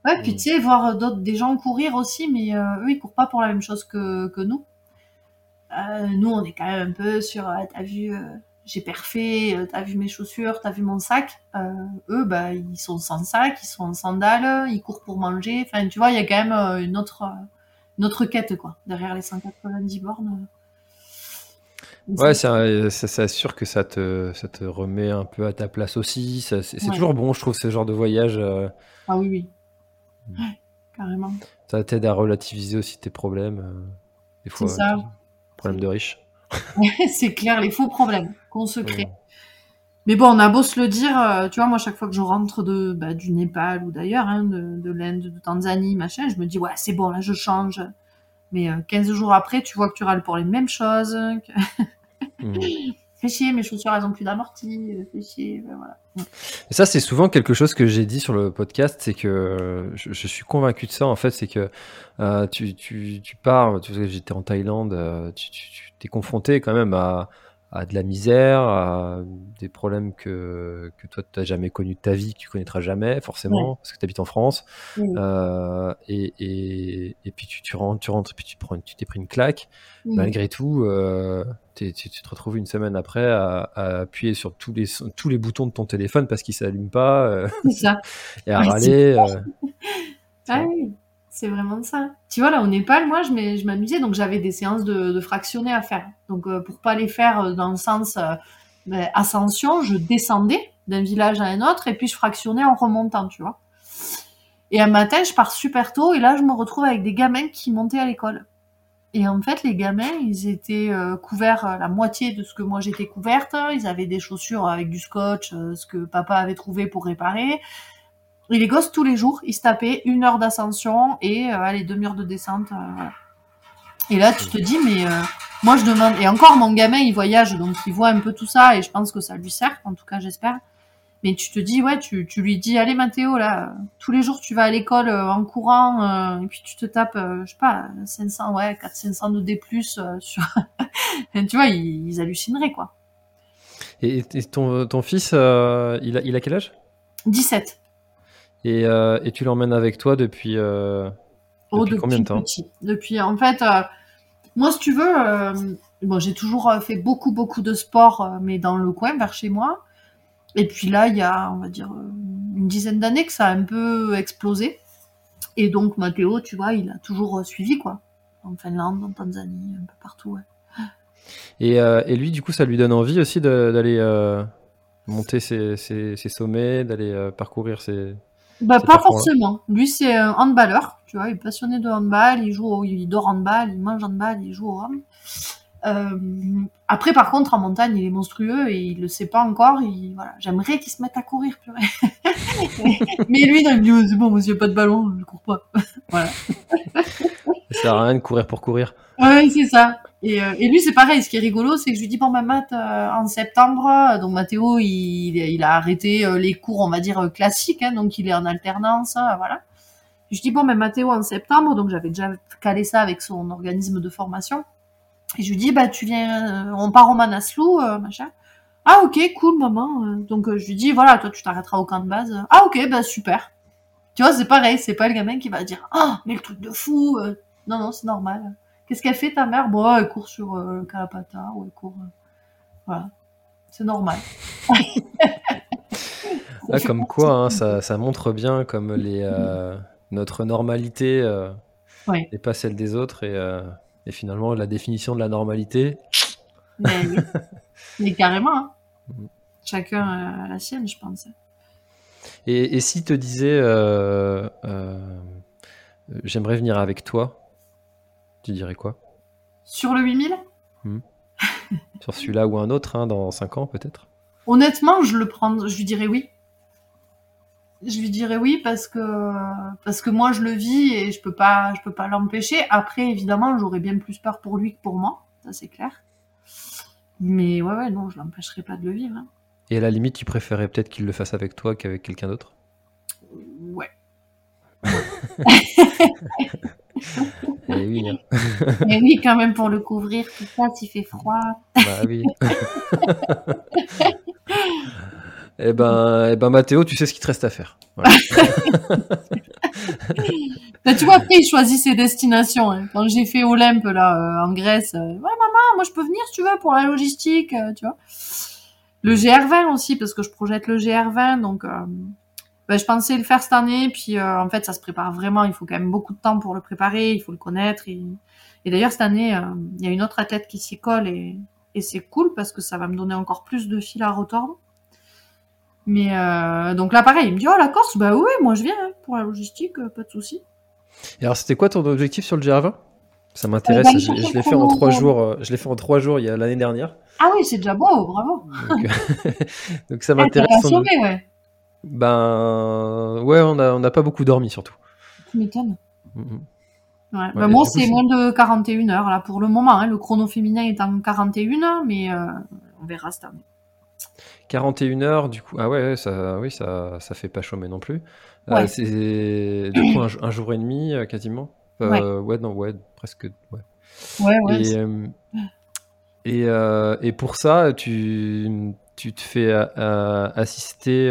Ouais, puis Mm. tu sais, voir d'autres, des gens courir aussi, mais eux, ils courent pas pour la même chose que, que nous. Euh, nous, on est quand même un peu sur, euh, t'as vu, euh, j'ai perfait, euh, t'as vu mes chaussures, t'as vu mon sac. Euh, eux, bah, ils sont sans sac, ils sont en sandales, ils courent pour manger. Enfin, tu vois, il y a quand même une autre, une autre quête, quoi, derrière les 190 bornes. Ouais, ça- ça, assure que ça te ça te remet un peu à ta place aussi. C'est Ouais. toujours bon, je trouve, ce genre de voyage. euh, Ah oui, oui. Mm. Ouais, carrément. ça t'aide à relativiser aussi tes problèmes. euh, des fois, C'est ça. Tes problèmes de riches. c'est clair, les faux problèmes qu'on se crée. Ouais. Mais bon, on a beau se le dire, euh, tu vois, moi, chaque fois que je rentre de, bah, du Népal ou d'ailleurs, hein, de, de l'Inde, de Tanzanie, machin, je me dis, ouais, c'est bon, là, je change. Mais euh, 15 jours après, tu vois que tu râles pour les mêmes choses. Que... Mm. Fais chier, mes chaussures, elles ont plus d'amorti. euh, Fais chier, ben voilà. Et ça, c'est souvent quelque chose que j'ai dit sur le podcast, c'est que je, suis convaincu de ça, en fait, c'est que euh, tu, tu, tu pars, tu sais, j'étais en Thaïlande, euh, tu t'es confronté quand même à, à de la misère, à des problèmes que, que toi, tu n'as jamais connus de ta vie, que tu connaîtras jamais, forcément, parce que tu habites en France. Euh, et, et, et puis tu, tu rentres, tu rentres, puis tu prends, tu t'es pris une claque. Malgré tout, euh, tu, tu te retrouves une semaine après à, à appuyer sur tous les, tous les boutons de ton téléphone parce qu'il s'allume pas euh, ça. et à râler. euh. Ah oui, c'est vraiment ça. Tu vois, là, au Népal, moi, je m'amusais, donc j'avais des séances de, de fractionnés à faire. Donc, euh, pour pas les faire euh, dans le sens euh, ben, ascension, je descendais d'un village à un autre et puis je fractionnais en remontant, tu vois. Et un matin, je pars super tôt et là, je me retrouve avec des gamins qui montaient à l'école. Et en fait, les gamins, ils étaient euh, couverts la moitié de ce que moi j'étais couverte. Ils avaient des chaussures avec du scotch, ce que papa avait trouvé pour réparer. Et les gosses, tous les jours, ils se tapaient une heure d'ascension et euh, allez, demi-heure de descente. euh, voilà. Et là, tu te dis, mais euh, moi, je demande. Et encore, mon gamin, il voyage, donc il voit un peu tout ça et je pense que ça lui sert, en tout cas, j'espère. Mais tu te dis, ouais, tu, tu lui dis, allez, Mathéo, là, tous les jours, tu vas à l'école euh, en courant et puis tu te tapes, je sais pas, 500, ouais, 4 500 de D+, sur... tu vois, ils, ils hallucineraient, quoi. Et, et ton, ton fils, il, a, il a quel âge? 17. Et, euh, et tu l'emmènes avec toi depuis, euh, Oh, depuis combien de temps petit. Depuis, en fait, euh, moi, si tu veux, bon, j'ai toujours fait beaucoup, beaucoup de sport, mais dans le coin, vers chez moi. Et puis là, il y a, on va dire, une dizaine d'années que ça a un peu explosé. Et donc, Mathéo, tu vois, il a toujours suivi, quoi. En Finlande, en Tanzanie, un peu partout, ouais. Et, euh, et lui, du coup, ça lui donne envie aussi d'aller euh, monter ses, ses- ses sommets, d'aller euh, parcourir ses. Bah, pas forcément. Lui, c'est un handballeur, tu vois, il est passionné de handball, il joue, au, il dort handball, il mange handball, il joue au hand. Euh, après, par contre, en montagne, il est monstrueux et il le sait pas encore. Il, voilà, j'aimerais qu'il se mette à courir, purée. Mais lui, il me dit, Oh, c'est bon, a pas de ballon, je cours pas. voilà. Ça sert à rien de courir pour courir. Ouais, c'est ça. Et, euh, et lui, c'est pareil. Ce qui est rigolo, c'est que je lui dis, bon, ma maths, euh, en septembre, donc Mathéo, il, il a arrêté les cours, on va dire, classiques, hein, donc il est en alternance, voilà. Je dis, bon, mais Mathéo, en septembre, donc j'avais déjà calé ça avec son organisme de formation. Et je lui dis, bah, tu viens, euh, on part au Manaslu, euh, machin. Ah, ok, cool, maman. Euh, Donc, je lui dis, voilà, toi, tu t'arrêteras au camp de base. Ah, ok, bah, super. Tu vois, c'est pareil, c'est pas le gamin qui va dire, ah, mais le truc de fou. Non, non, c'est normal. Qu'est-ce qu'elle fait ta mère? Bon, elle court sur euh, le Kalapata ou elle court. euh, Voilà. C'est normal. Ah, comme quoi, hein, ça, ça montre bien comme les, euh, notre normalité Ouais. n'est pas celle des autres et, et finalement la définition de la normalité. Mais, oui. Mais carrément. hein. Mhm. Chacun a la sienne, je pense. Et, et s'il te disait euh, euh, j'aimerais venir avec toi, tu dirais quoi? Sur le 8000 Sur celui-là ou un autre, hein, dans 5 ans peut-être? Honnêtement, je le prends, je lui dirais oui. Je lui dirais oui parce que parce que moi je le vis et je peux pas je peux pas l'empêcher. Après évidemment, j'aurais bien plus peur pour lui que pour moi, ça c'est clair. Mais ouais ouais non, je l'empêcherai pas de le vivre. hein. Et à la limite, tu préférais peut-être qu'il le fasse avec toi qu'avec quelqu'un d'autre? Ouais. Eh oui, hein. Mais oui, quand même, pour le couvrir, tout ça, s'il fait froid. bah oui. Eh ben, eh ben, Mathéo, tu sais ce qu'il te reste à faire. Voilà. Mais tu vois, après, il choisit ses destinations. hein. Quand j'ai fait Olympe, là, euh, en Grèce, euh, ouais, maman, moi, je peux venir, si tu veux, pour la logistique, euh, tu vois. Le GR20 aussi, parce que je projette le GR20, donc ben, je pensais le faire cette année, puis euh, en fait, ça se prépare vraiment. Il faut quand même beaucoup de temps pour le préparer, il faut le connaître. Et, et d'ailleurs, cette année, euh, il y a une autre athlète qui s'y colle, et, et c'est cool, parce que ça va me donner encore plus de fil à retordre. Mais euh, donc là, pareil, il me dit, oh, la Corse, bah oui, moi je viens, hein, pour la logistique, euh, pas de souci. Et alors, c'était quoi ton objectif sur le GR20 Ça m'intéresse. Euh, bah, je l'ai fait en trois jours. euh, Je l'ai fait en trois jours il y a l'année dernière. Ah oui, c'est déjà beau, bravo. Donc, donc ça t'as m'intéresse. ouais. Ben ouais, on a on n'a pas beaucoup dormi surtout. Tu m'étonnes. Ouais. Ouais, bah, moi, c'est c'est- moins de 41 heures, là, pour le moment. Hein. Le chrono féminin est en 41 heures, mais euh, on verra cette année. 41 heures, du coup. Ah ouais, ça, oui, ça, ça fait pas chômer non plus. Euh, c'est du coup un, un jour et demi euh, quasiment. Euh, ouais. non, ouais, presque. Ouais. Ouais, ouais. et, euh, et, et pour ça, tu, tu te fais assister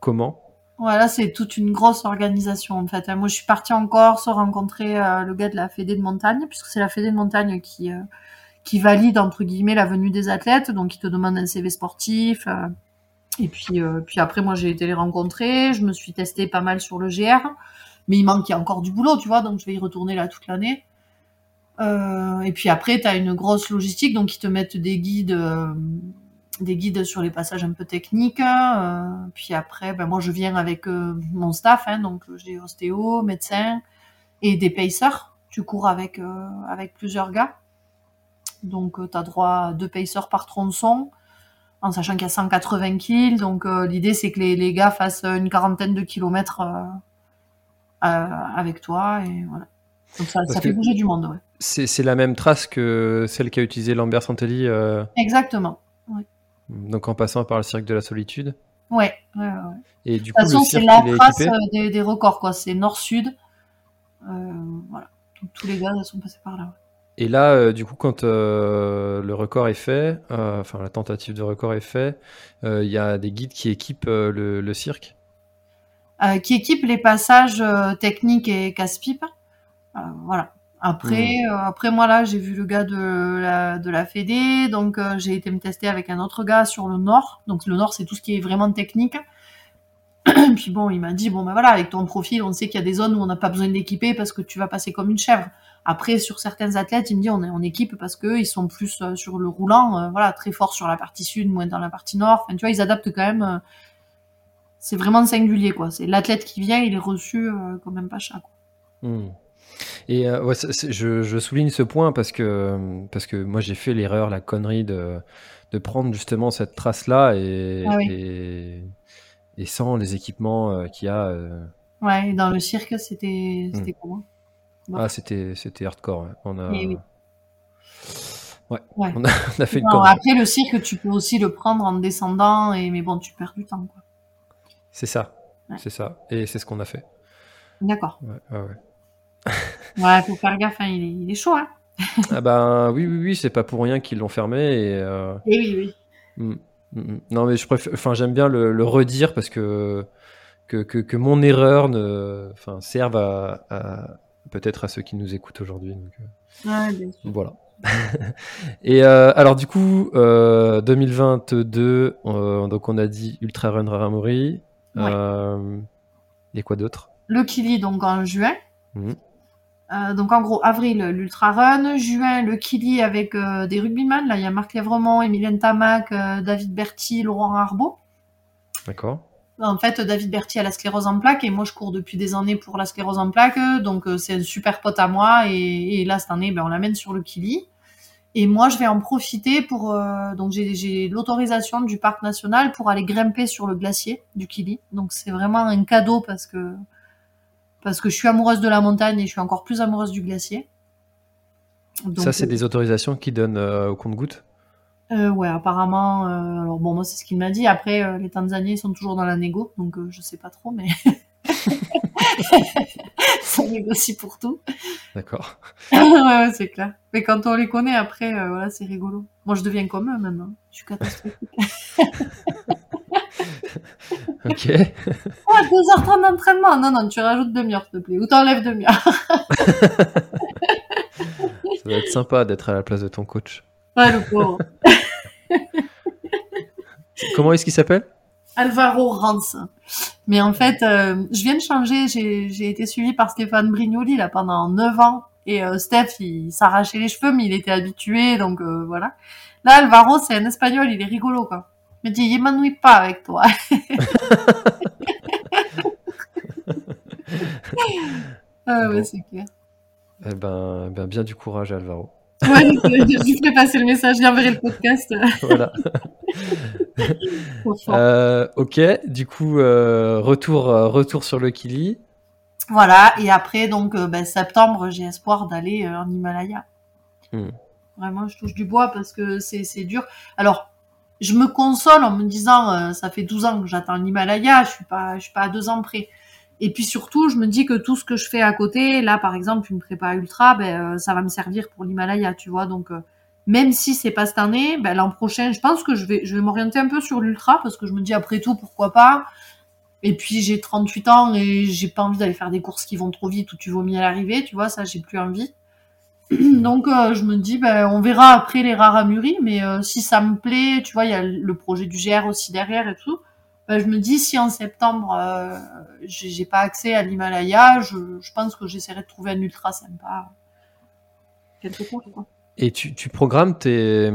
comment? Voilà, c'est toute une grosse organisation, en fait. Moi, je suis partie en Corse rencontrer le gars de la Fédé de montagne, puisque c'est la Fédé de montagne qui, qui valide, entre guillemets, la venue des athlètes. Donc, il te demande un CV sportif. euh, et puis, euh, puis après, moi, j'ai été les rencontrer. Je me suis testée pas mal sur le GR. Mais il manque y a encore du boulot, tu vois, donc je vais y retourner là toute l'année. Euh, et puis après, tu as une grosse logistique, donc ils te mettent des guides, des guides sur les passages un peu techniques. puis après, ben moi je viens avec mon staff, hein, donc j'ai ostéo, médecin et des pacers. Tu cours avec avec plusieurs gars, donc tu as droit à deux pacers par tronçon, en sachant qu'il y a 180 kills. Donc euh, l'idée c'est que les, les gars fassent une quarantaine de kilomètres euh, euh, avec toi et voilà. Donc ça, fait bouger du monde, ouais. C'est c'est la même trace que celle qu'a utilisée Lambert Santelli, euh, Exactement. donc en passant par le cirque de la solitude. Ouais, ouais, ouais. Et du De toute façon, c'est la trace euh, des, des records, quoi. C'est nord-sud. Euh, voilà. Donc, tous les gars sont passés par là. Et là, euh, du coup, quand euh, le record est fait, euh, enfin la tentative de record est fait, euh, il y a des guides qui équipent le, le cirque. Qui équipe les passages techniques et casse-pipe. Voilà. Après, euh, après moi là, j'ai vu le gars de la, de la Fédé, donc j'ai été me tester avec un autre gars sur le nord. Donc le nord, c'est tout ce qui est vraiment technique. Puis bon, il m'a dit bon ben voilà, avec ton profil, on sait qu'il y a des zones où on n'a pas besoin d'équiper parce que tu vas passer comme une chèvre. Après, sur certains athlètes, il me dit on, est- on équipe parce que ils sont plus euh, sur le roulant, euh, voilà, très fort sur la partie sud, moins dans la partie nord. Enfin, tu vois, ils adaptent quand même. euh, c'est vraiment singulier, quoi. C'est l'athlète qui vient, il est reçu comme un pacha. Quoi. Hmm. Et euh, ouais, je, je souligne ce point parce que, parce que moi j'ai fait l'erreur, la connerie de, de prendre justement cette trace-là et, Ah oui. et, et sans les équipements qu'il y a. Ouais, dans le cirque, c'était c'était comment? Ah, c'était c'était hardcore. ouais. On a, Eh oui. Ouais, Ouais. On, a, on a fait une Non, connerie. après, le cirque, tu peux aussi le prendre en descendant, et mais bon, tu perds du temps, quoi. C'est ça. Ouais. C'est ça. Et c'est ce qu'on a fait. D'accord. Ouais, ouais, ouais. Faut faire gaffe, hein, il, est, il est chaud, hein. ah ben oui, oui, oui, c'est pas pour rien qu'ils l'ont fermé. Et, euh, Et oui, oui. mm, mm, mm. Non, mais je préfère, enfin, j'aime bien le, le redire parce que, que, que, que mon erreur ne, enfin, serve à, à- peut-être à ceux qui nous écoutent aujourd'hui. euh. Voilà. Et euh, alors du coup, euh, 2022, euh, donc on a dit Ultra Run. Ouais. Euh, et quoi d'autre? Le Kili, donc en juin. Mhm. Donc en gros, avril, l'Ultra Run. Juin, le Kili avec des rugbyman. Là, il y a Marc Lévremont, Emilienne Tamac, David Berti, Laurent Arbeau. D'accord. En fait, David Berti a la sclérose en plaques et moi, je cours depuis des années pour la sclérose en plaques. Donc, euh, c'est un super pote à moi. Et, et là, cette année, ben, on l'amène sur le Kili. Et moi, je vais en profiter pour... euh, donc, j'ai- j'ai l'autorisation du parc national pour aller grimper sur le glacier du Kili. Donc, c'est vraiment un cadeau parce que parce que je suis amoureuse de la montagne et je suis encore plus amoureuse du glacier. Donc, Ça, c'est euh, des autorisations qui donnent euh, au compte-goutte. Euh, ouais, apparemment. euh, alors bon, moi c'est ce qu'il m'a dit. Après, euh, les Tanzaniens ils sont toujours dans la négo, donc euh, je sais pas trop, mais ça négocie pour tout. D'accord. ouais, ouais, c'est clair. Mais quand on les connaît après, euh, voilà, c'est rigolo. Moi, je deviens comme eux maintenant. Je suis catastrophique. Ok. Ouais, 2h30 d'entraînement. Non, non, tu rajoutes demi-heure, s'il te plaît. Ou t'enlèves demi-heure. Ça va être sympa d'être à la place de ton coach. Ouais, le pauvre. Comment est-ce qu'il s'appelle? Alvaro Rance. Mais en fait, euh, je viens de changer. J'ai été suivie par Stéphane Brignoli là pendant 9 ans. Et euh, Steph, il s'arrachait les cheveux, mais il était habitué, donc euh, voilà. Là, Alvaro, c'est un espagnol, il est rigolo, quoi. Il me dit, il m'ennuie pas avec toi. ah ouais, Bon. c'est clair. Eh ben, eh ben, bien du courage, Alvaro. Ouais, euh, je ferai passer le message, je lui enverrai le podcast. Voilà. Euh, ok, du coup, euh, retour, retour sur le Kili. Voilà, et après, donc, euh, ben, septembre, j'ai espoir d'aller euh, en Himalaya. Hmm. Vraiment, je touche du bois parce que c'est c'est dur. Alors, je me console en me disant, euh, ça fait 12 ans que j'attends l'Himalaya, je suis pas, je suis pas à deux ans près. Et puis surtout, je me dis que tout ce que je fais à côté, là, par exemple, une prépa ultra, ben, euh, ça va me servir pour l'Himalaya, tu vois. Donc, euh, même si c'est pas cette année, ben, l'an prochain, je pense que je vais, m'orienter un peu sur l'ultra parce que je me dis, après tout, pourquoi pas. Et puis j'ai 38 ans et j'ai pas envie d'aller faire des courses qui vont trop vite ou tu vomis à l'arrivée, tu vois, ça j'ai plus envie. Donc euh, je me dis, ben, on verra après les rares à mais si ça me plaît, tu vois, il y a le projet du GR aussi derrière et tout. Ben, je me dis, si en septembre euh, j'ai pas accès à l'Himalaya, je, je pense que j'essaierai de trouver un ultra sympa. Quelque chose, quoi. Et tu, tu programmes tes,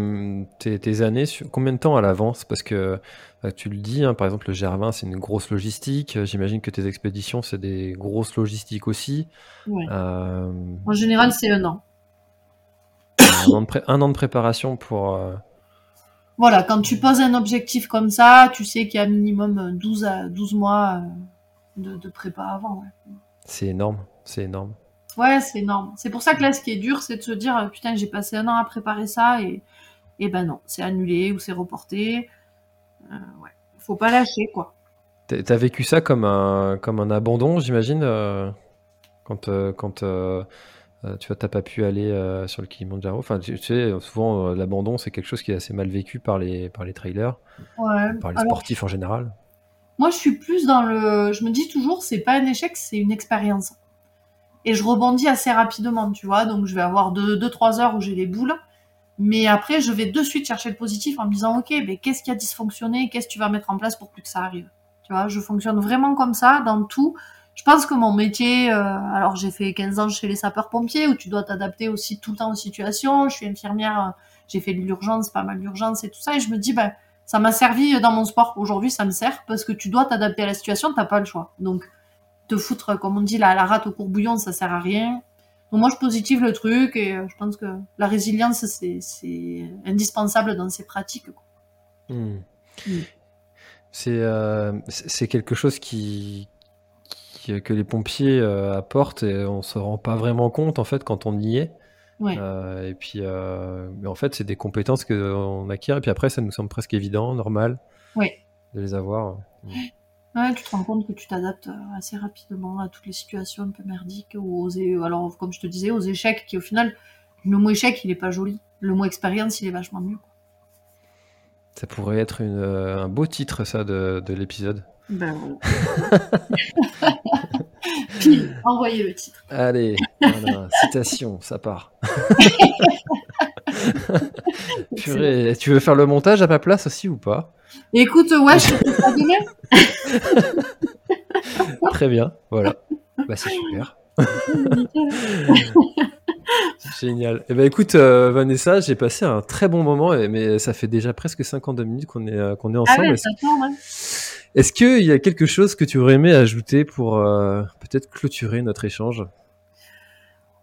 tes, tes années sur combien de temps à l'avance? Parce que euh, tu le dis, hein, par exemple, le GR20, c'est une grosse logistique. Euh, J'imagine que tes expéditions, c'est des grosses logistiques aussi. Ouais. Euh, En général, c'est un an. un, an de pré- un an de préparation pour. Voilà, quand tu poses un objectif comme ça, tu sais qu'il y a minimum 12, à 12 mois euh, de, de prépa avant. Ouais. c'est énorme, c'est énorme. Ouais, c'est énorme. C'est pour ça que là, ce qui est dur, c'est de se dire, euh, putain, j'ai passé un an à préparer ça et, et ben non, c'est annulé ou c'est reporté. Euh, ouais, faut pas lâcher, quoi. T'as t'as vécu ça comme un, comme un abandon, j'imagine, euh, quand, euh, quand euh, tu vois, t'as pas pu aller euh, sur le Kilimanjaro. Enfin, tu, tu sais, souvent, euh, l'abandon, c'est quelque chose qui est assez mal vécu par les, par les trailers, Ouais. par les Alors, sportifs en général. moi, je suis plus dans le. Je me dis toujours, c'est pas un échec, c'est une expérience. Et je rebondis assez rapidement, tu vois. Donc, je vais avoir 2-3 deux, trois heures où j'ai les boules. Mais après, je vais de suite chercher le positif en me disant, OK, mais qu'est-ce qui a dysfonctionné? Qu'est-ce que tu vas mettre en place pour plus que ça arrive? Tu vois, je fonctionne vraiment comme ça dans tout. Je pense que mon métier, euh, alors j'ai fait 15 ans chez les sapeurs-pompiers où tu dois t'adapter aussi tout le temps aux situations. Je suis infirmière, euh, j'ai fait de l'urgence, pas mal d'urgence et tout ça. Et je me dis, ben, ça m'a servi dans mon sport. Aujourd'hui, ça me sert parce que tu dois t'adapter à la situation, t'as pas le choix. Donc, te foutre, comme on dit, la, la rate au courbouillon, ça sert à rien. Donc moi, je positive le truc et euh, je pense que la résilience, c'est, indispensable dans ces pratiques. quoi. Hmm. Mm. C'est euh, c'est c'est quelque chose qui, qui- que les pompiers euh, apportent et on se rend pas vraiment compte en fait quand on y est. Ouais. Euh, et puis, euh, mais en fait, c'est des compétences que on acquiert et puis après, ça nous semble presque évident, normal Ouais. de les avoir. Ouais, tu te rends compte que tu t'adaptes assez rapidement à toutes les situations un peu merdiques ou aux, alors, comme je te disais, aux échecs qui, au final, le mot échec, il est pas joli. Le mot expérience, il est vachement mieux. quoi. Ça pourrait être une, euh, un beau titre, ça, de, de l'épisode. Ben voilà. Envoyez le titre. Allez, voilà, citation, ça part. Purée, tu veux faire le montage à ma place aussi ou pas? Écoute, ouais, je te demain. Très bien, voilà. Bah, c'est super. Génial. Eh ben écoute, euh, Vanessa, j'ai passé un très bon moment, mais ça fait déjà presque 52 minutes qu'on est, euh, qu'on est Ah ensemble. ouais, Est-ce qu'il y a quelque chose que tu aurais aimé ajouter pour euh, peut-être clôturer notre échange?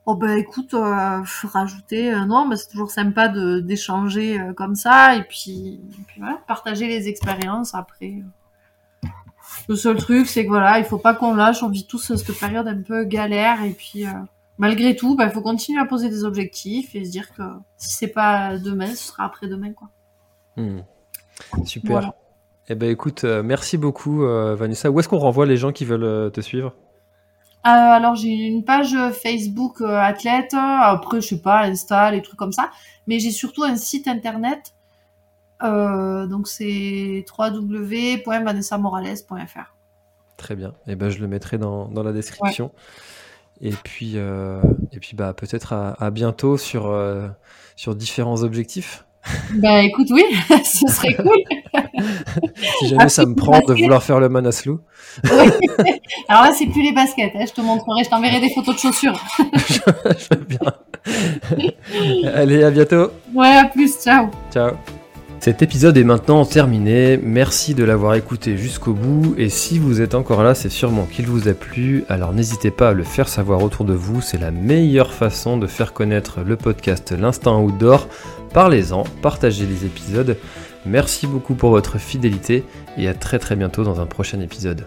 Oh bah écoute, euh, rajouter, euh, non, bah c'est toujours sympa de d'échanger euh, comme ça et puis, et puis voilà, partager les expériences après. Le seul truc, c'est que voilà, il faut pas qu'on lâche, on vit tous cette période un peu galère et puis malgré tout, bah il faut continuer à poser des objectifs et se dire que si c'est pas demain, ce sera après-demain quoi. Hmm. Super. Voilà. Eh ben écoute, euh, merci beaucoup, euh, Vanessa. Où est-ce qu'on renvoie les gens qui veulent euh, te suivre? Alors j'ai une page Facebook athlète, après je sais pas, Insta, les trucs comme ça, mais j'ai surtout un site internet, donc c'est www.vanessamorales.fr. Très bien, et eh ben je le mettrai dans, dans la description. Et puis, et puis bah, peut-être à, à, bientôt sur, sur différents objectifs. Bah écoute, oui, ce serait cool. si jamais ça me prend de vouloir faire le Manaslu. Alors là, c'est plus les baskets. Hein. Je te montrerai, je t'enverrai des photos de chaussures. je veux bien. Allez, à bientôt. Ouais, à plus. Ciao. Ciao. Cet épisode est maintenant terminé, merci de l'avoir écouté jusqu'au bout et si vous êtes encore là c'est sûrement qu'il vous a plu, alors n'hésitez pas à le faire savoir autour de vous, c'est la meilleure façon de faire connaître le podcast L'Instinct Outdoor, parlez-en, partagez les épisodes, merci beaucoup pour votre fidélité et à très très bientôt dans un prochain épisode.